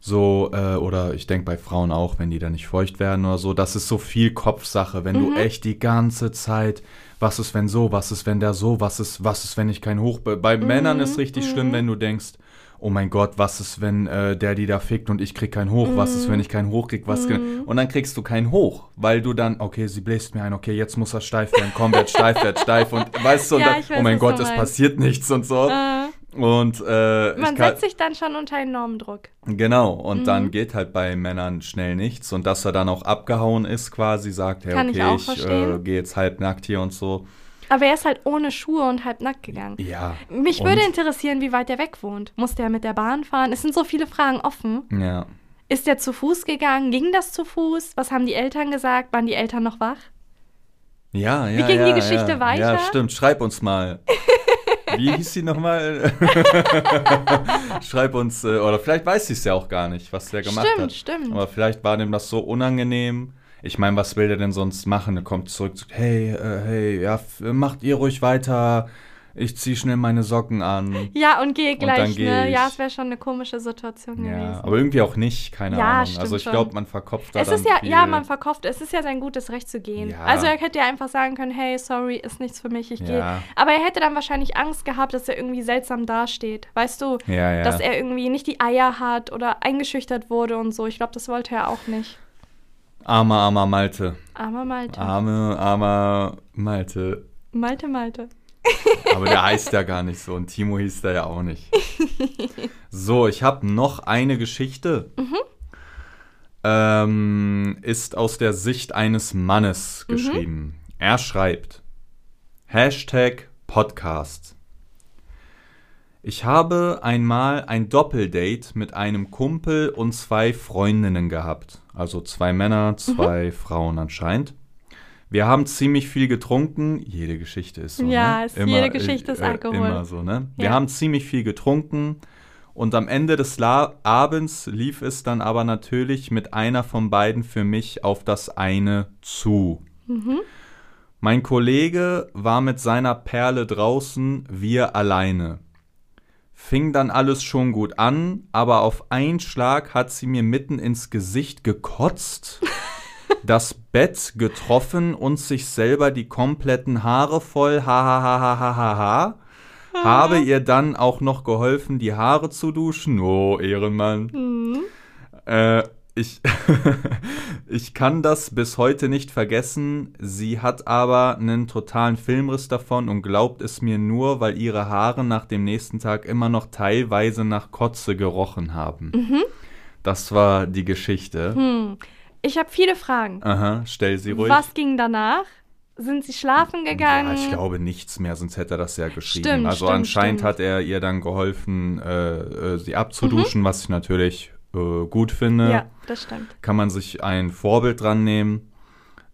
so, äh, oder ich denke bei Frauen auch, wenn die da nicht feucht werden oder so, das ist so viel Kopfsache, wenn Mhm. du echt die ganze Zeit, was ist wenn so, was ist wenn der so, was ist, was ist wenn ich kein Hoch, bei Mhm. Männern ist richtig schlimm, wenn du denkst, oh mein Gott, was ist, wenn äh, der die da fickt und ich krieg kein Hoch? Was ist, wenn ich kein Hoch krieg? Was Und dann kriegst du kein Hoch, weil du dann, okay, sie bläst mir ein, okay, jetzt muss er steif werden, komm, werd steif, werd steif und weißt du, und Ja, dann, ich weiß, oh mein Gott, es passiert nichts und so. Äh, Und äh, man ich kann, setzt sich dann schon unter enormen Druck. genau, und Mhm. dann geht halt bei Männern schnell nichts und dass er dann auch abgehauen ist, quasi sagt, hey, Kann ich okay, ich, verstehen. äh, gehe jetzt halbnackt hier und so. Aber er ist halt ohne Schuhe und halb nackt gegangen. Ja. Mich und, würde interessieren, wie weit er weg wohnt. Muss der mit der Bahn fahren? Es sind so viele Fragen offen. Ja. Ist der zu Fuß gegangen? Ging das zu Fuß? Was haben die Eltern gesagt? Waren die Eltern noch wach? Ja, ja. ging die ja, Geschichte ja. weiter? Ja, stimmt. Schreib uns mal. *laughs* Wie hieß sie nochmal? *laughs* Schreib uns, äh, oder vielleicht weiß sie es ja auch gar nicht, was der gemacht Stimmt, hat. stimmt. Aber vielleicht war dem das so unangenehm. Ich meine, was will der denn sonst machen? Er kommt zurück, sagt, hey, äh, hey, ja, macht ihr ruhig weiter. Ich zieh schnell meine Socken an. Ja, und gehe gleich, geh ne? Ja, ich. es wäre schon eine komische Situation Ja, gewesen. aber irgendwie auch nicht, keine Ja, Ahnung. Also ich glaube, man verkopft da es ist ja, viel. ja, man verkauft, es ist ja sein gutes Recht zu gehen. Ja. Also er hätte ja einfach sagen können, hey, sorry, ist nichts für mich, ich gehe. Ja. Aber er hätte dann wahrscheinlich Angst gehabt, dass er irgendwie seltsam dasteht. Weißt du? Dass er irgendwie nicht die Eier hat oder eingeschüchtert wurde und so. Ich glaube, das wollte er auch nicht. Armer, armer Malte. Armer Malte. Arme, armer Malte. Malte, Malte. Aber der heißt ja gar nicht so und Timo hieß da ja auch nicht. So, ich habe noch eine Geschichte. Mhm. Ähm, ist aus der Sicht eines Mannes Mhm. geschrieben. Er schreibt: Hashtag Podcast. Ich habe einmal ein Doppeldate mit einem Kumpel und zwei Freundinnen gehabt. Also zwei Männer, zwei Mhm. Frauen anscheinend. Wir haben ziemlich viel getrunken. Jede Geschichte ist so. Ja, ne? es- jede Geschichte ist Alkohol. Immer so, ne? Wir Ja. haben ziemlich viel getrunken. Und am Ende des La Abends lief es dann aber natürlich mit einer von beiden für mich auf das eine zu. Mein Kollege war mit seiner Perle draußen, wir alleine. Fing dann alles schon gut an, aber auf einen Schlag hat sie mir mitten ins Gesicht gekotzt, *laughs* das Bett getroffen und sich selber die kompletten Haare voll, ha ha ha ha ha ha ha. Habe ihr dann auch noch geholfen, die Haare zu duschen. Oh, Ehrenmann. Mhm. Äh, ich, *laughs* ich kann das bis heute nicht vergessen. Sie hat aber einen totalen Filmriss davon und glaubt es mir nur, weil ihre Haare nach dem nächsten Tag immer noch teilweise nach Kotze gerochen haben. Das war die Geschichte. Hm. Ich habe viele Fragen. Aha, stell sie ruhig. Was ging danach? Sind sie schlafen gegangen? Ja, ich glaube nichts mehr, sonst hätte er das ja geschrieben. Stimmt, also stimmt, anscheinend stimmt. hat er ihr dann geholfen, äh, äh, sie abzuduschen, was ich natürlich äh, gut finde. Ja, das stimmt. Kann man sich ein Vorbild dran nehmen.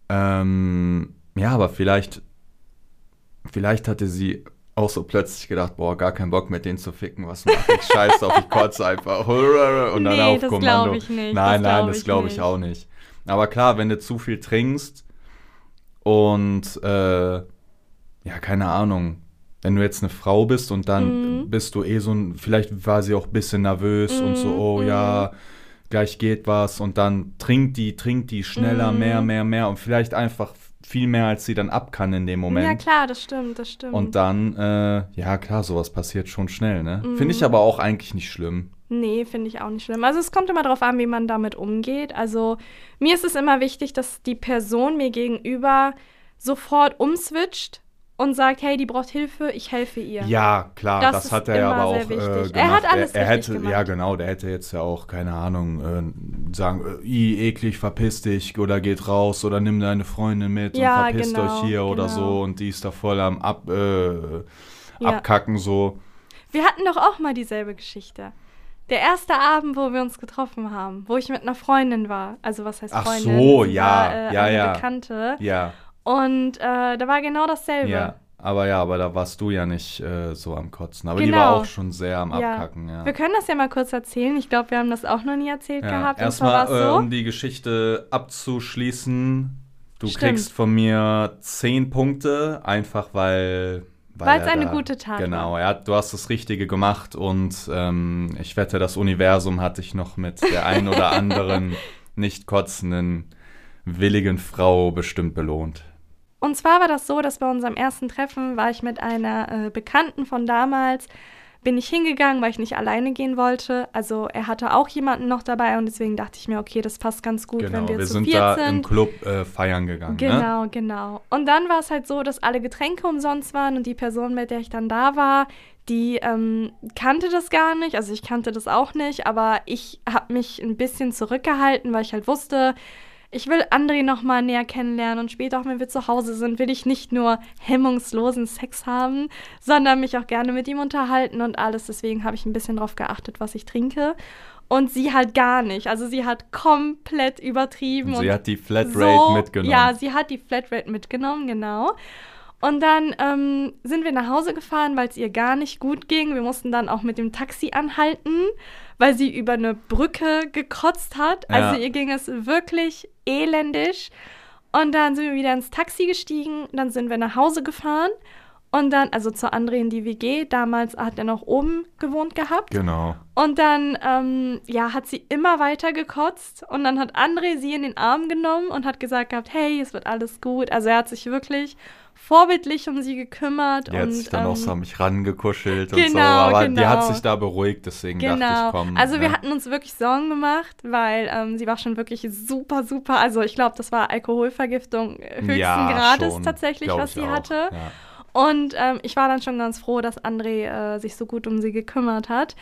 Ähm, ja, aber vielleicht, vielleicht hatte sie auch so plötzlich gedacht, boah, gar keinen Bock mit denen zu ficken, was mache ich? *laughs* Scheiß drauf, ich kotze einfach. Und dann Nee, auf das Kommando. glaub ich nicht, Nein, das nein, das ich glaube ich nicht. auch nicht. Aber klar, wenn du zu viel trinkst und äh, ja, keine Ahnung, wenn du jetzt eine Frau bist und dann Mhm. bist du eh so ein, vielleicht war sie auch ein bisschen nervös und so, Mhm, oh mhm. ja, gleich geht was und dann trinkt die, trinkt die schneller, Mhm. mehr, mehr, mehr und vielleicht einfach viel mehr, als sie dann ab kann in dem Moment. Ja, klar, das stimmt, das stimmt. Und dann, äh, ja klar, sowas passiert schon schnell, ne? Mhm. Finde ich aber auch eigentlich nicht schlimm. Nee, finde ich auch nicht schlimm. Also es kommt immer darauf an, wie man damit umgeht. Also mir ist es immer wichtig, dass die Person mir gegenüber sofort umswitcht und sagt, hey, die braucht Hilfe, ich helfe ihr. Ja, klar, Das das, hat er ja aber auch äh, gemacht. Er hat alles er, er hätte, gemacht. Ja, genau, der hätte jetzt ja auch, keine Ahnung, äh, sagen, äh, i, eklig, verpiss dich oder geht raus oder nimm deine Freundin mit Ja, und verpisst genau, euch hier oder genau. so und die ist da voll am Ab, äh, Ja. Abkacken so. Wir hatten doch auch mal dieselbe Geschichte. Der erste Abend, wo wir uns getroffen haben, wo ich mit einer Freundin war. Also was heißt Ach Freundin? so, Sie ja, war, äh, ja, ja. Bekannte. Ja, Und äh, da war genau dasselbe. ja. Aber ja, aber da warst du ja nicht äh, so am Kotzen. Aber die Genau. war auch schon sehr am Ja. Abkacken, ja. Wir können das ja mal kurz erzählen. Ich glaube, wir haben das auch noch nie erzählt Ja, gehabt. Erstmal, so. um die Geschichte abzuschließen, du Stimmt. kriegst von mir zehn Punkte, einfach weil. Weil es eine da- gute Tat Genau, war. hat, du hast das Richtige gemacht und ähm, ich wette, das Universum hat dich noch mit der ein oder *laughs* anderen nicht kotzenden, willigen Frau bestimmt belohnt. Und zwar war das so, dass bei unserem ersten Treffen war ich mit einer äh, Bekannten von damals, bin ich hingegangen, weil ich nicht alleine gehen wollte. Also er hatte auch jemanden noch dabei und deswegen dachte ich mir, okay, das passt ganz gut, genau, wenn wir, wir zu sind viert da sind. im Club äh, feiern gegangen. Ne? Genau, genau. Und dann war es halt so, dass alle Getränke umsonst waren und die Person, mit der ich dann da war, die ähm, kannte das gar nicht. Also ich kannte das auch nicht, aber ich habe mich ein bisschen zurückgehalten, weil ich halt wusste, ich will André noch mal näher kennenlernen und später auch, wenn wir zu Hause sind, will ich nicht nur hemmungslosen Sex haben, sondern mich auch gerne mit ihm unterhalten und alles. Deswegen habe ich ein bisschen darauf geachtet, was ich trinke. Und sie halt gar nicht. Also sie hat komplett übertrieben. Und sie und hat die Flatrate so, mitgenommen. Ja, sie hat die Flatrate mitgenommen, genau. Und dann ähm, sind wir nach Hause gefahren, weil es ihr gar nicht gut ging. Wir mussten dann auch mit dem Taxi anhalten, weil sie über eine Brücke gekotzt hat. Also Ja. ihr ging es wirklich elendig. Und dann sind wir wieder ins Taxi gestiegen, dann sind wir nach Hause gefahren und dann, also zu André in die WG, damals hat er noch oben gewohnt gehabt. Genau. Und dann, ähm, ja, hat sie immer weiter gekotzt. Und dann hat André sie in den Arm genommen und hat gesagt gehabt, hey, es wird alles gut. Also er hat sich wirklich vorbildlich um sie gekümmert. Die hat und, sich dann auch so ähm, an mich rangekuschelt und so, genau, aber die hat genau. sich da beruhigt, deswegen dachte Genau. ich, komm. also wir ne? hatten uns wirklich Sorgen gemacht, weil ähm, sie war schon wirklich super, super. Also ich glaube, das war Alkoholvergiftung höchsten Ja, Grades schon, tatsächlich, was sie auch, hatte. ja. Und ähm, ich war dann schon ganz froh, dass André äh, sich so gut um sie gekümmert hat.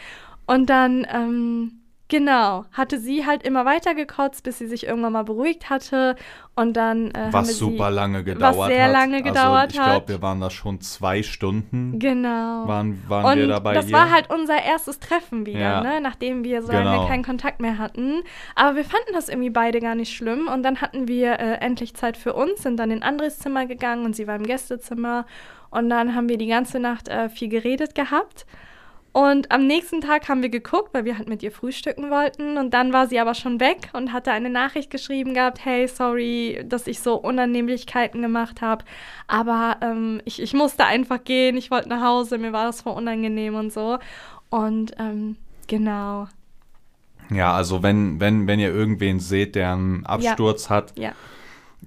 Und dann, ähm, Genau, hatte sie halt immer weiter gekotzt, bis sie sich irgendwann mal beruhigt hatte und dann äh, was super sie, lange gedauert was sehr hat. lange gedauert also ich glaube, wir waren da schon zwei Stunden. Genau. Waren, waren und wir dabei. Das hier. war halt unser erstes Treffen wieder, Ja. ne? nachdem wir so Genau. lange keinen Kontakt mehr hatten. Aber wir fanden das irgendwie beide gar nicht schlimm und dann hatten wir äh, endlich Zeit für uns, sind dann in Andres Zimmer gegangen und sie war im Gästezimmer und dann haben wir die ganze Nacht äh, viel geredet gehabt. Und am nächsten Tag haben wir geguckt, weil wir halt mit ihr frühstücken wollten. Und dann war sie aber schon weg und hatte eine Nachricht geschrieben gehabt, hey, sorry, dass ich so Unannehmlichkeiten gemacht habe. Aber ähm, ich, ich musste einfach gehen, ich wollte nach Hause, mir war das voll unangenehm und so. Und ähm, genau, Ja, also wenn, wenn, wenn ihr irgendwen seht, der einen Absturz hat, ja.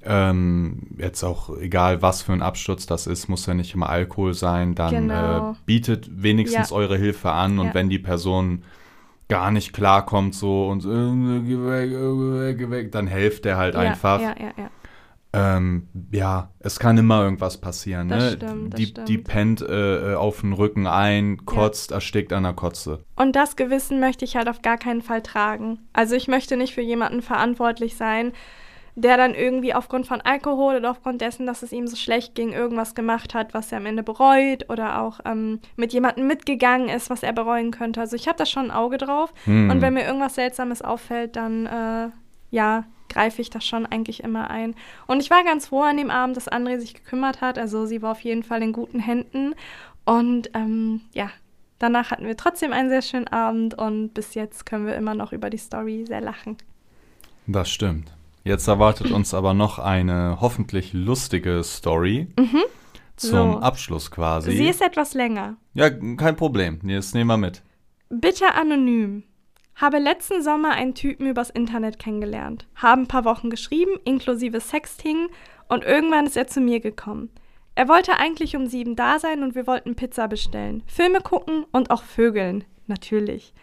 Ähm, jetzt auch egal was für ein Absturz das ist, muss ja nicht immer Alkohol sein, dann Genau. äh, bietet wenigstens Ja. eure Hilfe an und Ja. wenn die Person gar nicht klarkommt so und so, äh, geh weg, äh, geh weg, dann helft der halt ja, einfach. Ja, ja, ja. Ähm, ja, es kann immer irgendwas passieren. Das ne? stimmt, die, stimmt. die pennt äh, äh, auf den Rücken ein, kotzt, erstickt an der Kotze. Und das Gewissen möchte ich halt auf gar keinen Fall tragen. Also ich möchte nicht für jemanden verantwortlich sein, der dann irgendwie aufgrund von Alkohol oder aufgrund dessen, dass es ihm so schlecht ging, irgendwas gemacht hat, was er am Ende bereut oder auch ähm, mit jemandem mitgegangen ist, was er bereuen könnte. Also ich habe da schon ein Auge drauf. Hm. Und wenn mir irgendwas Seltsames auffällt, dann äh, ja, greife ich das schon eigentlich immer ein. Und ich war ganz froh an dem Abend, dass André sich gekümmert hat. Also sie war auf jeden Fall in guten Händen. Und ähm, ja, danach hatten wir trotzdem einen sehr schönen Abend und bis jetzt können wir immer noch über die Story sehr lachen. Das stimmt. Jetzt erwartet uns aber noch eine hoffentlich lustige Story zum So. Abschluss quasi. Sie ist etwas länger. ja, kein Problem. Nee, Das nehmen wir mit. Bitte anonym. Habe letzten Sommer einen Typen übers Internet kennengelernt. Haben ein paar Wochen geschrieben, inklusive Sexting, und irgendwann ist er zu mir gekommen. Er wollte eigentlich um sieben da sein und wir wollten Pizza bestellen, Filme gucken und auch Vögeln, natürlich.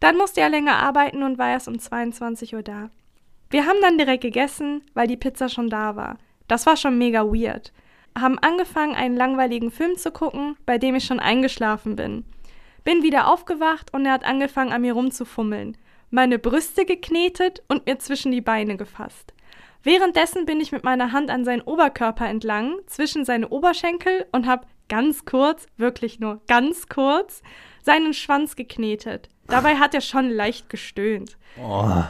Dann musste er länger arbeiten und war erst um 22 Uhr da. Wir haben dann direkt gegessen, weil die Pizza schon da war. Das war schon mega weird. Haben angefangen, einen langweiligen Film zu gucken, bei dem ich schon eingeschlafen bin. Bin wieder aufgewacht und er hat angefangen, an mir rumzufummeln, meine Brüste geknetet und mir zwischen die Beine gefasst. Währenddessen bin ich mit meiner Hand an seinen Oberkörper entlang, zwischen seine Oberschenkel und habe ganz kurz, wirklich nur ganz kurz, seinen Schwanz geknetet. Dabei hat er schon leicht gestöhnt. Oh.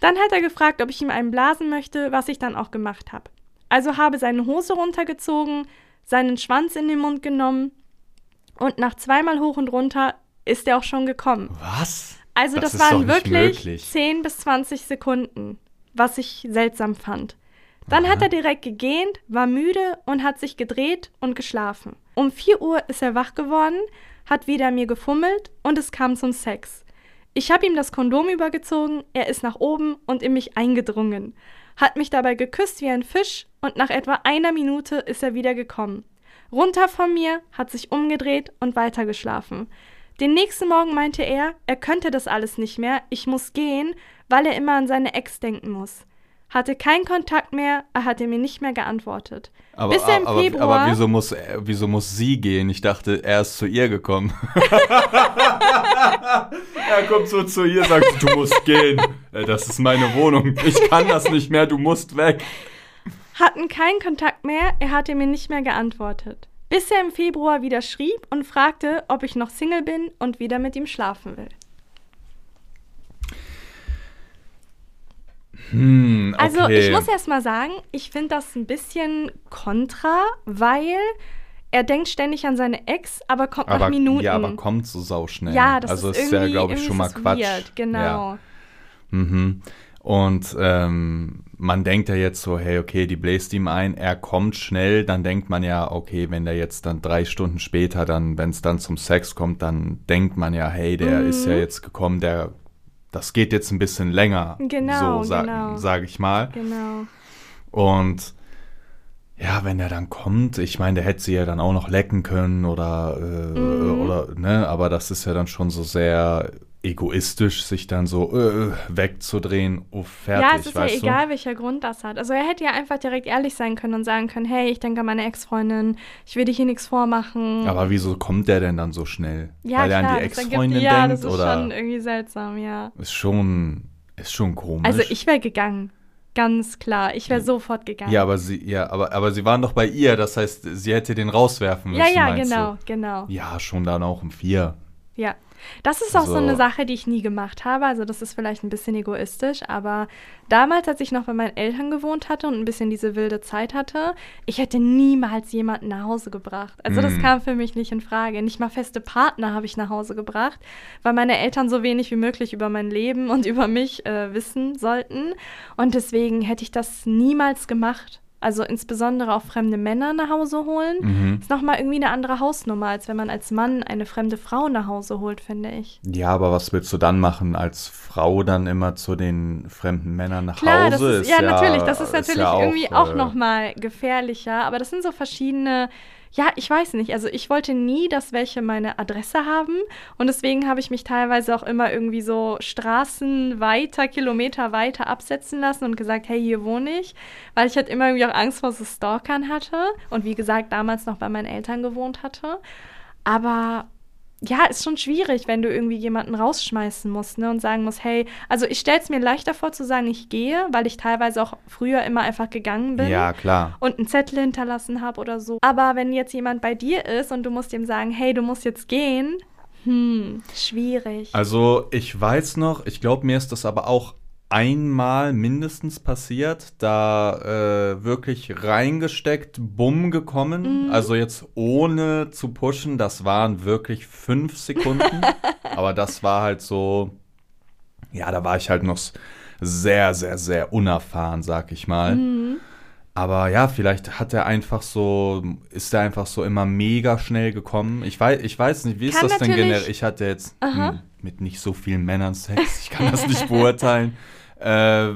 Dann hat er gefragt, ob ich ihm einen blasen möchte, was ich dann auch gemacht habe. Also habe seine Hose runtergezogen, seinen Schwanz in den Mund genommen und nach zweimal hoch und runter ist er auch schon gekommen. Was? Also das, doch waren wirklich möglich. 10 bis 20 Sekunden, was ich seltsam fand. Dann hat er direkt gegähnt, war müde und hat sich gedreht und geschlafen. Um 4 Uhr ist er wach geworden, hat wieder mir gefummelt und es kam zum Sex. Ich habe ihm das Kondom übergezogen, er ist nach oben und in mich eingedrungen, hat mich dabei geküsst wie ein Fisch und nach etwa einer Minute ist er wieder gekommen. Runter von mir, hat sich umgedreht und weitergeschlafen. Den nächsten Morgen meinte er, er könnte das alles nicht mehr, ich muss gehen, weil er immer an seine Ex denken muss. Hatte keinen Kontakt mehr, er hatte mir nicht mehr geantwortet. Aber, Bis er im aber, Februar. aber wieso, muss, er- wieso muss sie gehen? Ich dachte, er ist zu ihr gekommen. *laughs* *laughs* er kommt so zu ihr, sagt, du musst gehen. Äh, Das ist meine Wohnung. Ich kann das nicht mehr, du musst weg. hatten keinen Kontakt mehr, er hatte mir nicht mehr geantwortet. Bis er im Februar wieder schrieb und fragte, ob ich noch Single bin und wieder mit ihm schlafen will. Hm, okay. Also ich muss erst mal sagen, ich finde das ein bisschen kontra, weil er denkt ständig an seine Ex, aber kommt aber, nach Minuten. Ja, aber kommt so sauschnell. Ja, das also ist ist ja, glaube ich, schon mal Quatsch. Weird, genau. Ja. Mhm. Und ähm, man denkt ja jetzt so, hey, okay, die bläst ihm ein, er kommt schnell, dann denkt man ja, okay, wenn der jetzt dann drei Stunden später, dann, wenn es dann zum Sex kommt, dann denkt man ja, hey, der Mhm. ist ja jetzt gekommen, der, das geht jetzt ein bisschen länger, Genau, so sa genau. sage ich mal. Genau. Und ja, wenn der dann kommt, ich meine, der hätte sie ja dann auch noch lecken können oder, äh, Mhm. oder, ne, aber das ist ja dann schon so sehr egoistisch, sich dann so äh, wegzudrehen, oh, fertig, ja, es ist ja weißt du? egal, welcher Grund das hat. Also er hätte ja einfach direkt ehrlich sein können und sagen können, hey, ich denke an meine Ex-Freundin, ich will dir hier nichts vormachen. Aber wieso kommt der denn dann so schnell? ja, Weil er klar, an die Ex-Freundin Ja, denkt? das ist schon irgendwie seltsam, ja. ist schon, ist schon komisch. Also ich wäre gegangen. Ganz klar. Ich wäre sofort gegangen. ja, aber sie, ja, aber, aber sie waren doch bei ihr, das heißt, sie hätte den rauswerfen müssen. ja, ja, genau, Du? genau. Ja, schon dann auch um vier. Ja. Das ist auch so. So. eine Sache, die ich nie gemacht habe. Also das ist vielleicht ein bisschen egoistisch, aber damals, als ich noch bei meinen Eltern gewohnt hatte und ein bisschen diese wilde Zeit hatte, ich hätte niemals jemanden nach Hause gebracht. Also das Mm. kam für mich nicht in Frage. Nicht mal feste Partner habe ich nach Hause gebracht, weil meine Eltern so wenig wie möglich über mein Leben und *laughs* über mich äh, wissen sollten. Und deswegen hätte ich das niemals gemacht. Also insbesondere auch fremde Männer nach Hause holen. Mhm. Ist nochmal irgendwie eine andere Hausnummer, als wenn man als Mann eine fremde Frau nach Hause holt, finde ich. Ja, aber was willst du dann machen, als Frau dann immer zu den fremden Männern nach Klar, das Hause? ist, ja, natürlich, das ist ist natürlich ja irgendwie auch äh, nochmal gefährlicher, aber das sind so verschiedene, ja, ich weiß nicht, also ich wollte nie, dass welche meine Adresse haben. Und deswegen habe ich mich teilweise auch immer irgendwie so Straßen weiter, Kilometer weiter absetzen lassen und gesagt, hey, hier wohne ich, weil ich halt immer irgendwie auch Angst vor so Stalkern hatte und wie gesagt, damals noch bei meinen Eltern gewohnt hatte, aber ja, ist schon schwierig, wenn du irgendwie jemanden rausschmeißen musst ne, und sagen musst, hey, also ich stelle es mir leichter vor zu sagen, ich gehe, weil ich teilweise auch früher immer einfach gegangen bin Ja, klar. und einen Zettel hinterlassen habe oder so. Aber wenn jetzt jemand bei dir ist und du musst ihm sagen, hey, du musst jetzt gehen, hm, schwierig. Also ich weiß noch, ich glaube, mir ist das aber auch einmal mindestens passiert, da äh, wirklich reingesteckt, bumm gekommen. Mhm. Also jetzt ohne zu pushen, das waren wirklich fünf Sekunden. *laughs* aber das war halt so, ja, da war ich halt noch sehr, sehr, sehr unerfahren, sag ich mal. Mhm. Aber ja, vielleicht hat er einfach so, ist er einfach so immer mega schnell gekommen. Ich weiß, ich weiß nicht, wie ist Kann das denn generell? Ich hatte jetzt mit nicht so vielen Männern Sex, ich kann das nicht beurteilen. *laughs* Äh,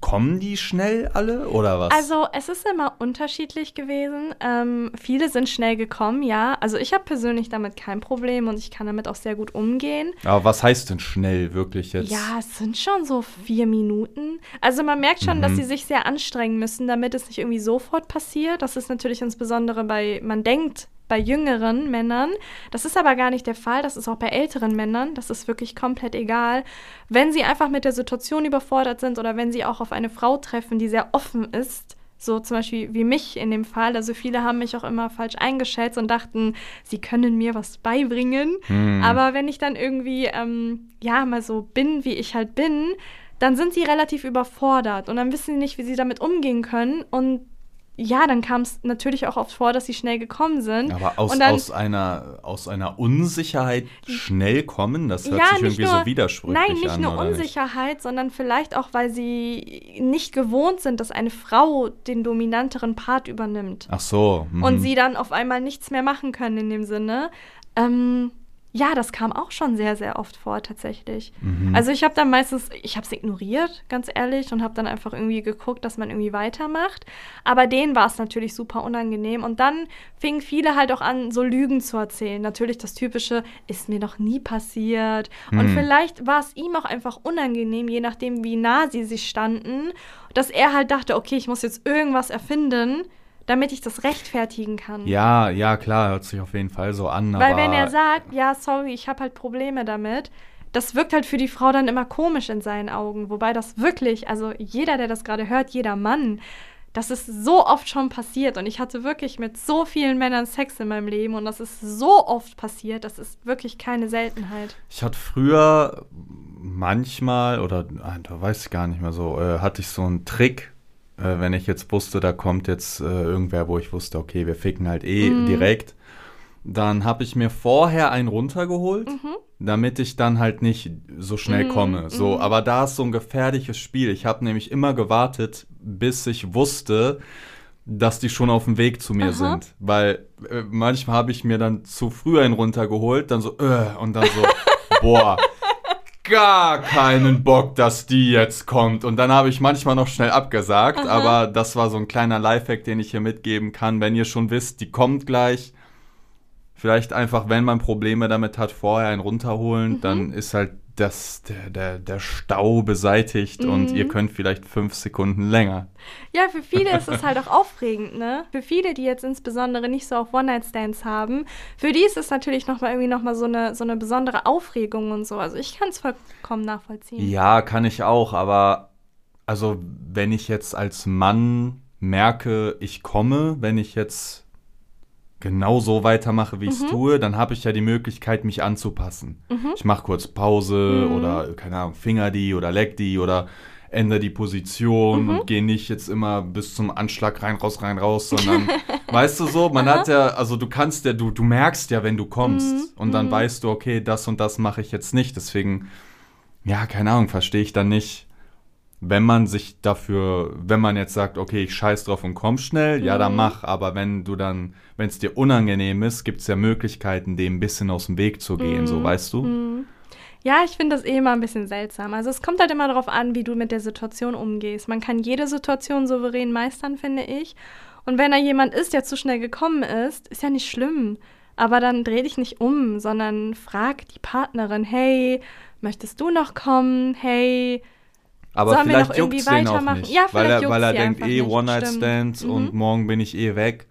kommen die schnell alle oder was? Also es ist immer unterschiedlich gewesen. Ähm, viele sind schnell gekommen, ja. Also ich habe persönlich damit kein Problem und ich kann damit auch sehr gut umgehen. Aber was heißt denn schnell wirklich jetzt? Ja, es sind schon so vier Minuten. Also man merkt schon, dass Mhm. sie sich sehr anstrengen müssen, damit es nicht irgendwie sofort passiert. Das ist natürlich insbesondere bei, man denkt, bei jüngeren Männern. Das ist aber gar nicht der Fall. Das ist auch bei älteren Männern. Das ist wirklich komplett egal. Wenn sie einfach mit der Situation überfordert sind oder wenn sie auch auf eine Frau treffen, die sehr offen ist, so zum Beispiel wie mich in dem Fall. Also viele haben mich auch immer falsch eingeschätzt und dachten, sie können mir was beibringen. Hm. Aber wenn ich dann irgendwie, ähm, ja, mal so bin, wie ich halt bin, dann sind sie relativ überfordert und dann wissen sie nicht, wie sie damit umgehen können. Und ja, dann kam es natürlich auch oft vor, dass sie schnell gekommen sind. Aber aus, und dann, aus, einer, aus einer Unsicherheit schnell kommen, das hört ja, sich nicht irgendwie nur, so widersprüchlich Nein, nicht an. nur Unsicherheit, sondern vielleicht auch, weil sie nicht gewohnt sind, dass eine Frau den dominanteren Part übernimmt. Ach so. mhm. und sie dann auf einmal nichts mehr machen können in dem Sinne. Ähm, ja, das kam auch schon sehr, sehr oft vor tatsächlich. Mhm. Also ich habe dann meistens, ich habe es ignoriert, ganz ehrlich, und habe dann einfach irgendwie geguckt, dass man irgendwie weitermacht. Aber denen war es natürlich super unangenehm. Und dann fingen viele halt auch an, so Lügen zu erzählen. Natürlich das typische, ist mir noch nie passiert. Und Mhm. vielleicht war es ihm auch einfach unangenehm, je nachdem, wie nah sie sich standen, dass er halt dachte, okay, ich muss jetzt irgendwas erfinden, damit ich das rechtfertigen kann. Ja, ja, klar, hört sich auf jeden Fall so an. Weil wenn er sagt, ja, sorry, ich habe halt Probleme damit, das wirkt halt für die Frau dann immer komisch in seinen Augen. Wobei das wirklich, also jeder, der das gerade hört, jeder Mann, das ist so oft schon passiert. Und ich hatte wirklich mit so vielen Männern Sex in meinem Leben und das ist so oft passiert, das ist wirklich keine Seltenheit. Ich hatte früher manchmal, oder da weiß ich gar nicht mehr so, äh, hatte ich so einen Trick, äh, wenn ich jetzt wusste, da kommt jetzt äh, irgendwer, wo ich wusste, okay, wir ficken halt eh Mhm. direkt. Dann habe ich mir vorher einen runtergeholt, damit ich dann halt nicht so schnell Mhm, komme. So, mhm. aber da ist so ein gefährliches Spiel. Ich habe nämlich immer gewartet, bis ich wusste, dass die schon auf dem Weg zu mir Aha. sind. Weil äh, manchmal habe ich mir dann zu früh einen runtergeholt, dann so, äh, und dann so, *laughs* boah, gar keinen Bock, dass die jetzt kommt. Und dann habe ich manchmal noch schnell abgesagt, Aha. aber das war so ein kleiner Lifehack, den ich hier mitgeben kann. Wenn ihr schon wisst, die kommt gleich, vielleicht einfach, wenn man Probleme damit hat, vorher einen runterholen, Mhm. dann ist halt das, der, der, der Stau beseitigt und Mhm. ihr könnt vielleicht fünf Sekunden länger. Ja, für viele ist es halt *laughs* auch aufregend, ne? Für viele, die jetzt insbesondere nicht so auf One-Night-Stands haben, für die ist es natürlich nochmal irgendwie nochmal so eine, so eine besondere Aufregung und so. Also ich kann es vollkommen nachvollziehen. Ja, kann ich auch, aber also wenn ich jetzt als Mann merke, ich komme, wenn ich jetzt genau so weitermache, wie ich es Mhm. tue, dann habe ich ja die Möglichkeit, mich anzupassen. Ich mache kurz Pause Mhm. oder, keine Ahnung, Finger die oder leck die oder ändere die Position Mhm. und gehe nicht jetzt immer bis zum Anschlag rein, raus, rein, raus, *laughs* sondern, weißt du so, man hat ja, also du kannst ja, du, du merkst ja, wenn du kommst Mhm. und dann Mhm. weißt du, okay, das und das mache ich jetzt nicht, deswegen, ja, keine Ahnung, verstehe ich dann nicht, wenn man sich dafür, wenn man jetzt sagt, okay, ich scheiß drauf und komm schnell, ja, dann Mhm. mach. Aber wenn du dann, wenn es dir unangenehm ist, gibt es ja Möglichkeiten, dem ein bisschen aus dem Weg zu gehen, so Mhm. weißt du? Mhm. Ja, ich finde das eh immer ein bisschen seltsam. Also es kommt halt immer darauf an, wie du mit der Situation umgehst. Man kann jede Situation souverän meistern, finde ich. Und wenn da jemand ist, der zu schnell gekommen ist, ist ja nicht schlimm. Aber dann dreh dich nicht um, sondern frag die Partnerin, hey, möchtest du noch kommen? Hey, Aber Sollen vielleicht irgendwie juckt's den auch weitermachen? nicht. Ja, weil er, weil er denkt, eh One-Night-Stands und Mhm. morgen bin ich eh weg.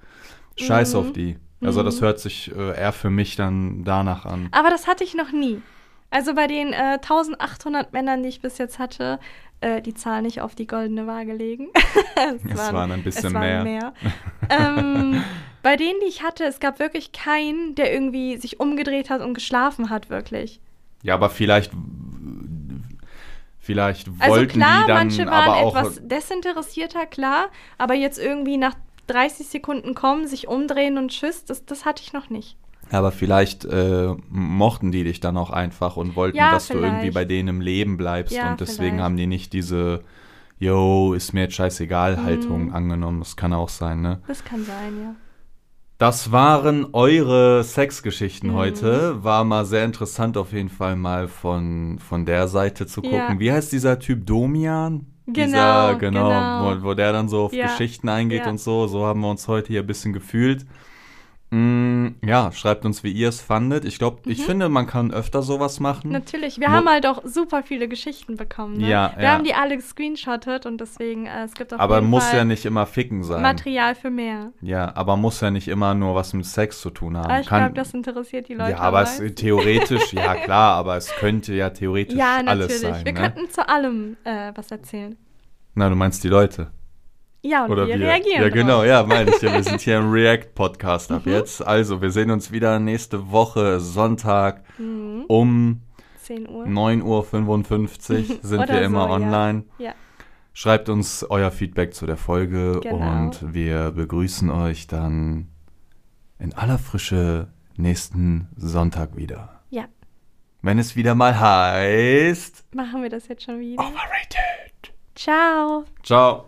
Scheiß Mhm. auf die. Also das hört sich äh, eher für mich dann danach an. Aber das hatte ich noch nie. Also bei den äh, 1800 Männern, die ich bis jetzt hatte, äh, die Zahl nicht auf die goldene Waage legen. *laughs* Es waren ein bisschen es waren mehr. *laughs* ähm, bei denen, die ich hatte, es gab wirklich keinen, der irgendwie sich umgedreht hat und geschlafen hat, wirklich. Ja, aber vielleicht, vielleicht Also wollten klar, die dann manche waren aber auch etwas desinteressierter, klar, aber jetzt irgendwie nach 30 Sekunden kommen, sich umdrehen und tschüss, das, das hatte ich noch nicht. Aber vielleicht äh, mochten die dich dann auch einfach und wollten, Ja, dass du irgendwie vielleicht. bei denen im Leben bleibst Ja, und deswegen vielleicht. haben die nicht diese Yo, ist mir jetzt scheißegal Haltung Mhm. angenommen. Das kann auch sein, ne? Das kann sein, ja. Das waren eure Sexgeschichten Mhm. heute. War mal sehr interessant auf jeden Fall mal von, von der Seite zu gucken. Ja. Wie heißt dieser Typ Domian? Genau, dieser, genau, genau. Wo, wo der dann so auf Ja, Geschichten eingeht ja. und so. So haben wir uns heute hier ein bisschen gefühlt. Mm, ja, schreibt uns, wie ihr es fandet. Ich glaube, ich Mhm. finde, man kann öfter sowas machen. Natürlich. Wir Mo- haben halt auch super viele Geschichten bekommen. Ne? Ja, Wir ja. haben die alle gescreenshottet und deswegen, äh, es gibt auf aber muss Fall ja nicht immer ficken sein. Material für mehr. Ja, aber muss ja nicht immer nur was mit Sex zu tun haben. Aber ich Kann- glaube, das interessiert die Leute. ja, aber es, theoretisch, ja *laughs* klar, aber es könnte ja theoretisch ja, alles natürlich. sein. wir ne? könnten zu allem äh, was erzählen. Na, du meinst die Leute. Ja, und Oder wir wir. reagieren. ja, genau, drauf. ja, meine ich ja. Wir *laughs* sind hier im React-Podcast ab Mhm. jetzt. Also, wir sehen uns wieder nächste Woche, Sonntag, Mhm. um 10 Uhr. 9.55 Uhr *laughs* sind wir immer so, ja. online. Ja. Schreibt uns euer Feedback zu der Folge Genau. und wir begrüßen euch dann in aller Frische nächsten Sonntag wieder. ja. Wenn es wieder mal heißt Machen wir das jetzt schon wieder. Overrated. Ciao. Ciao.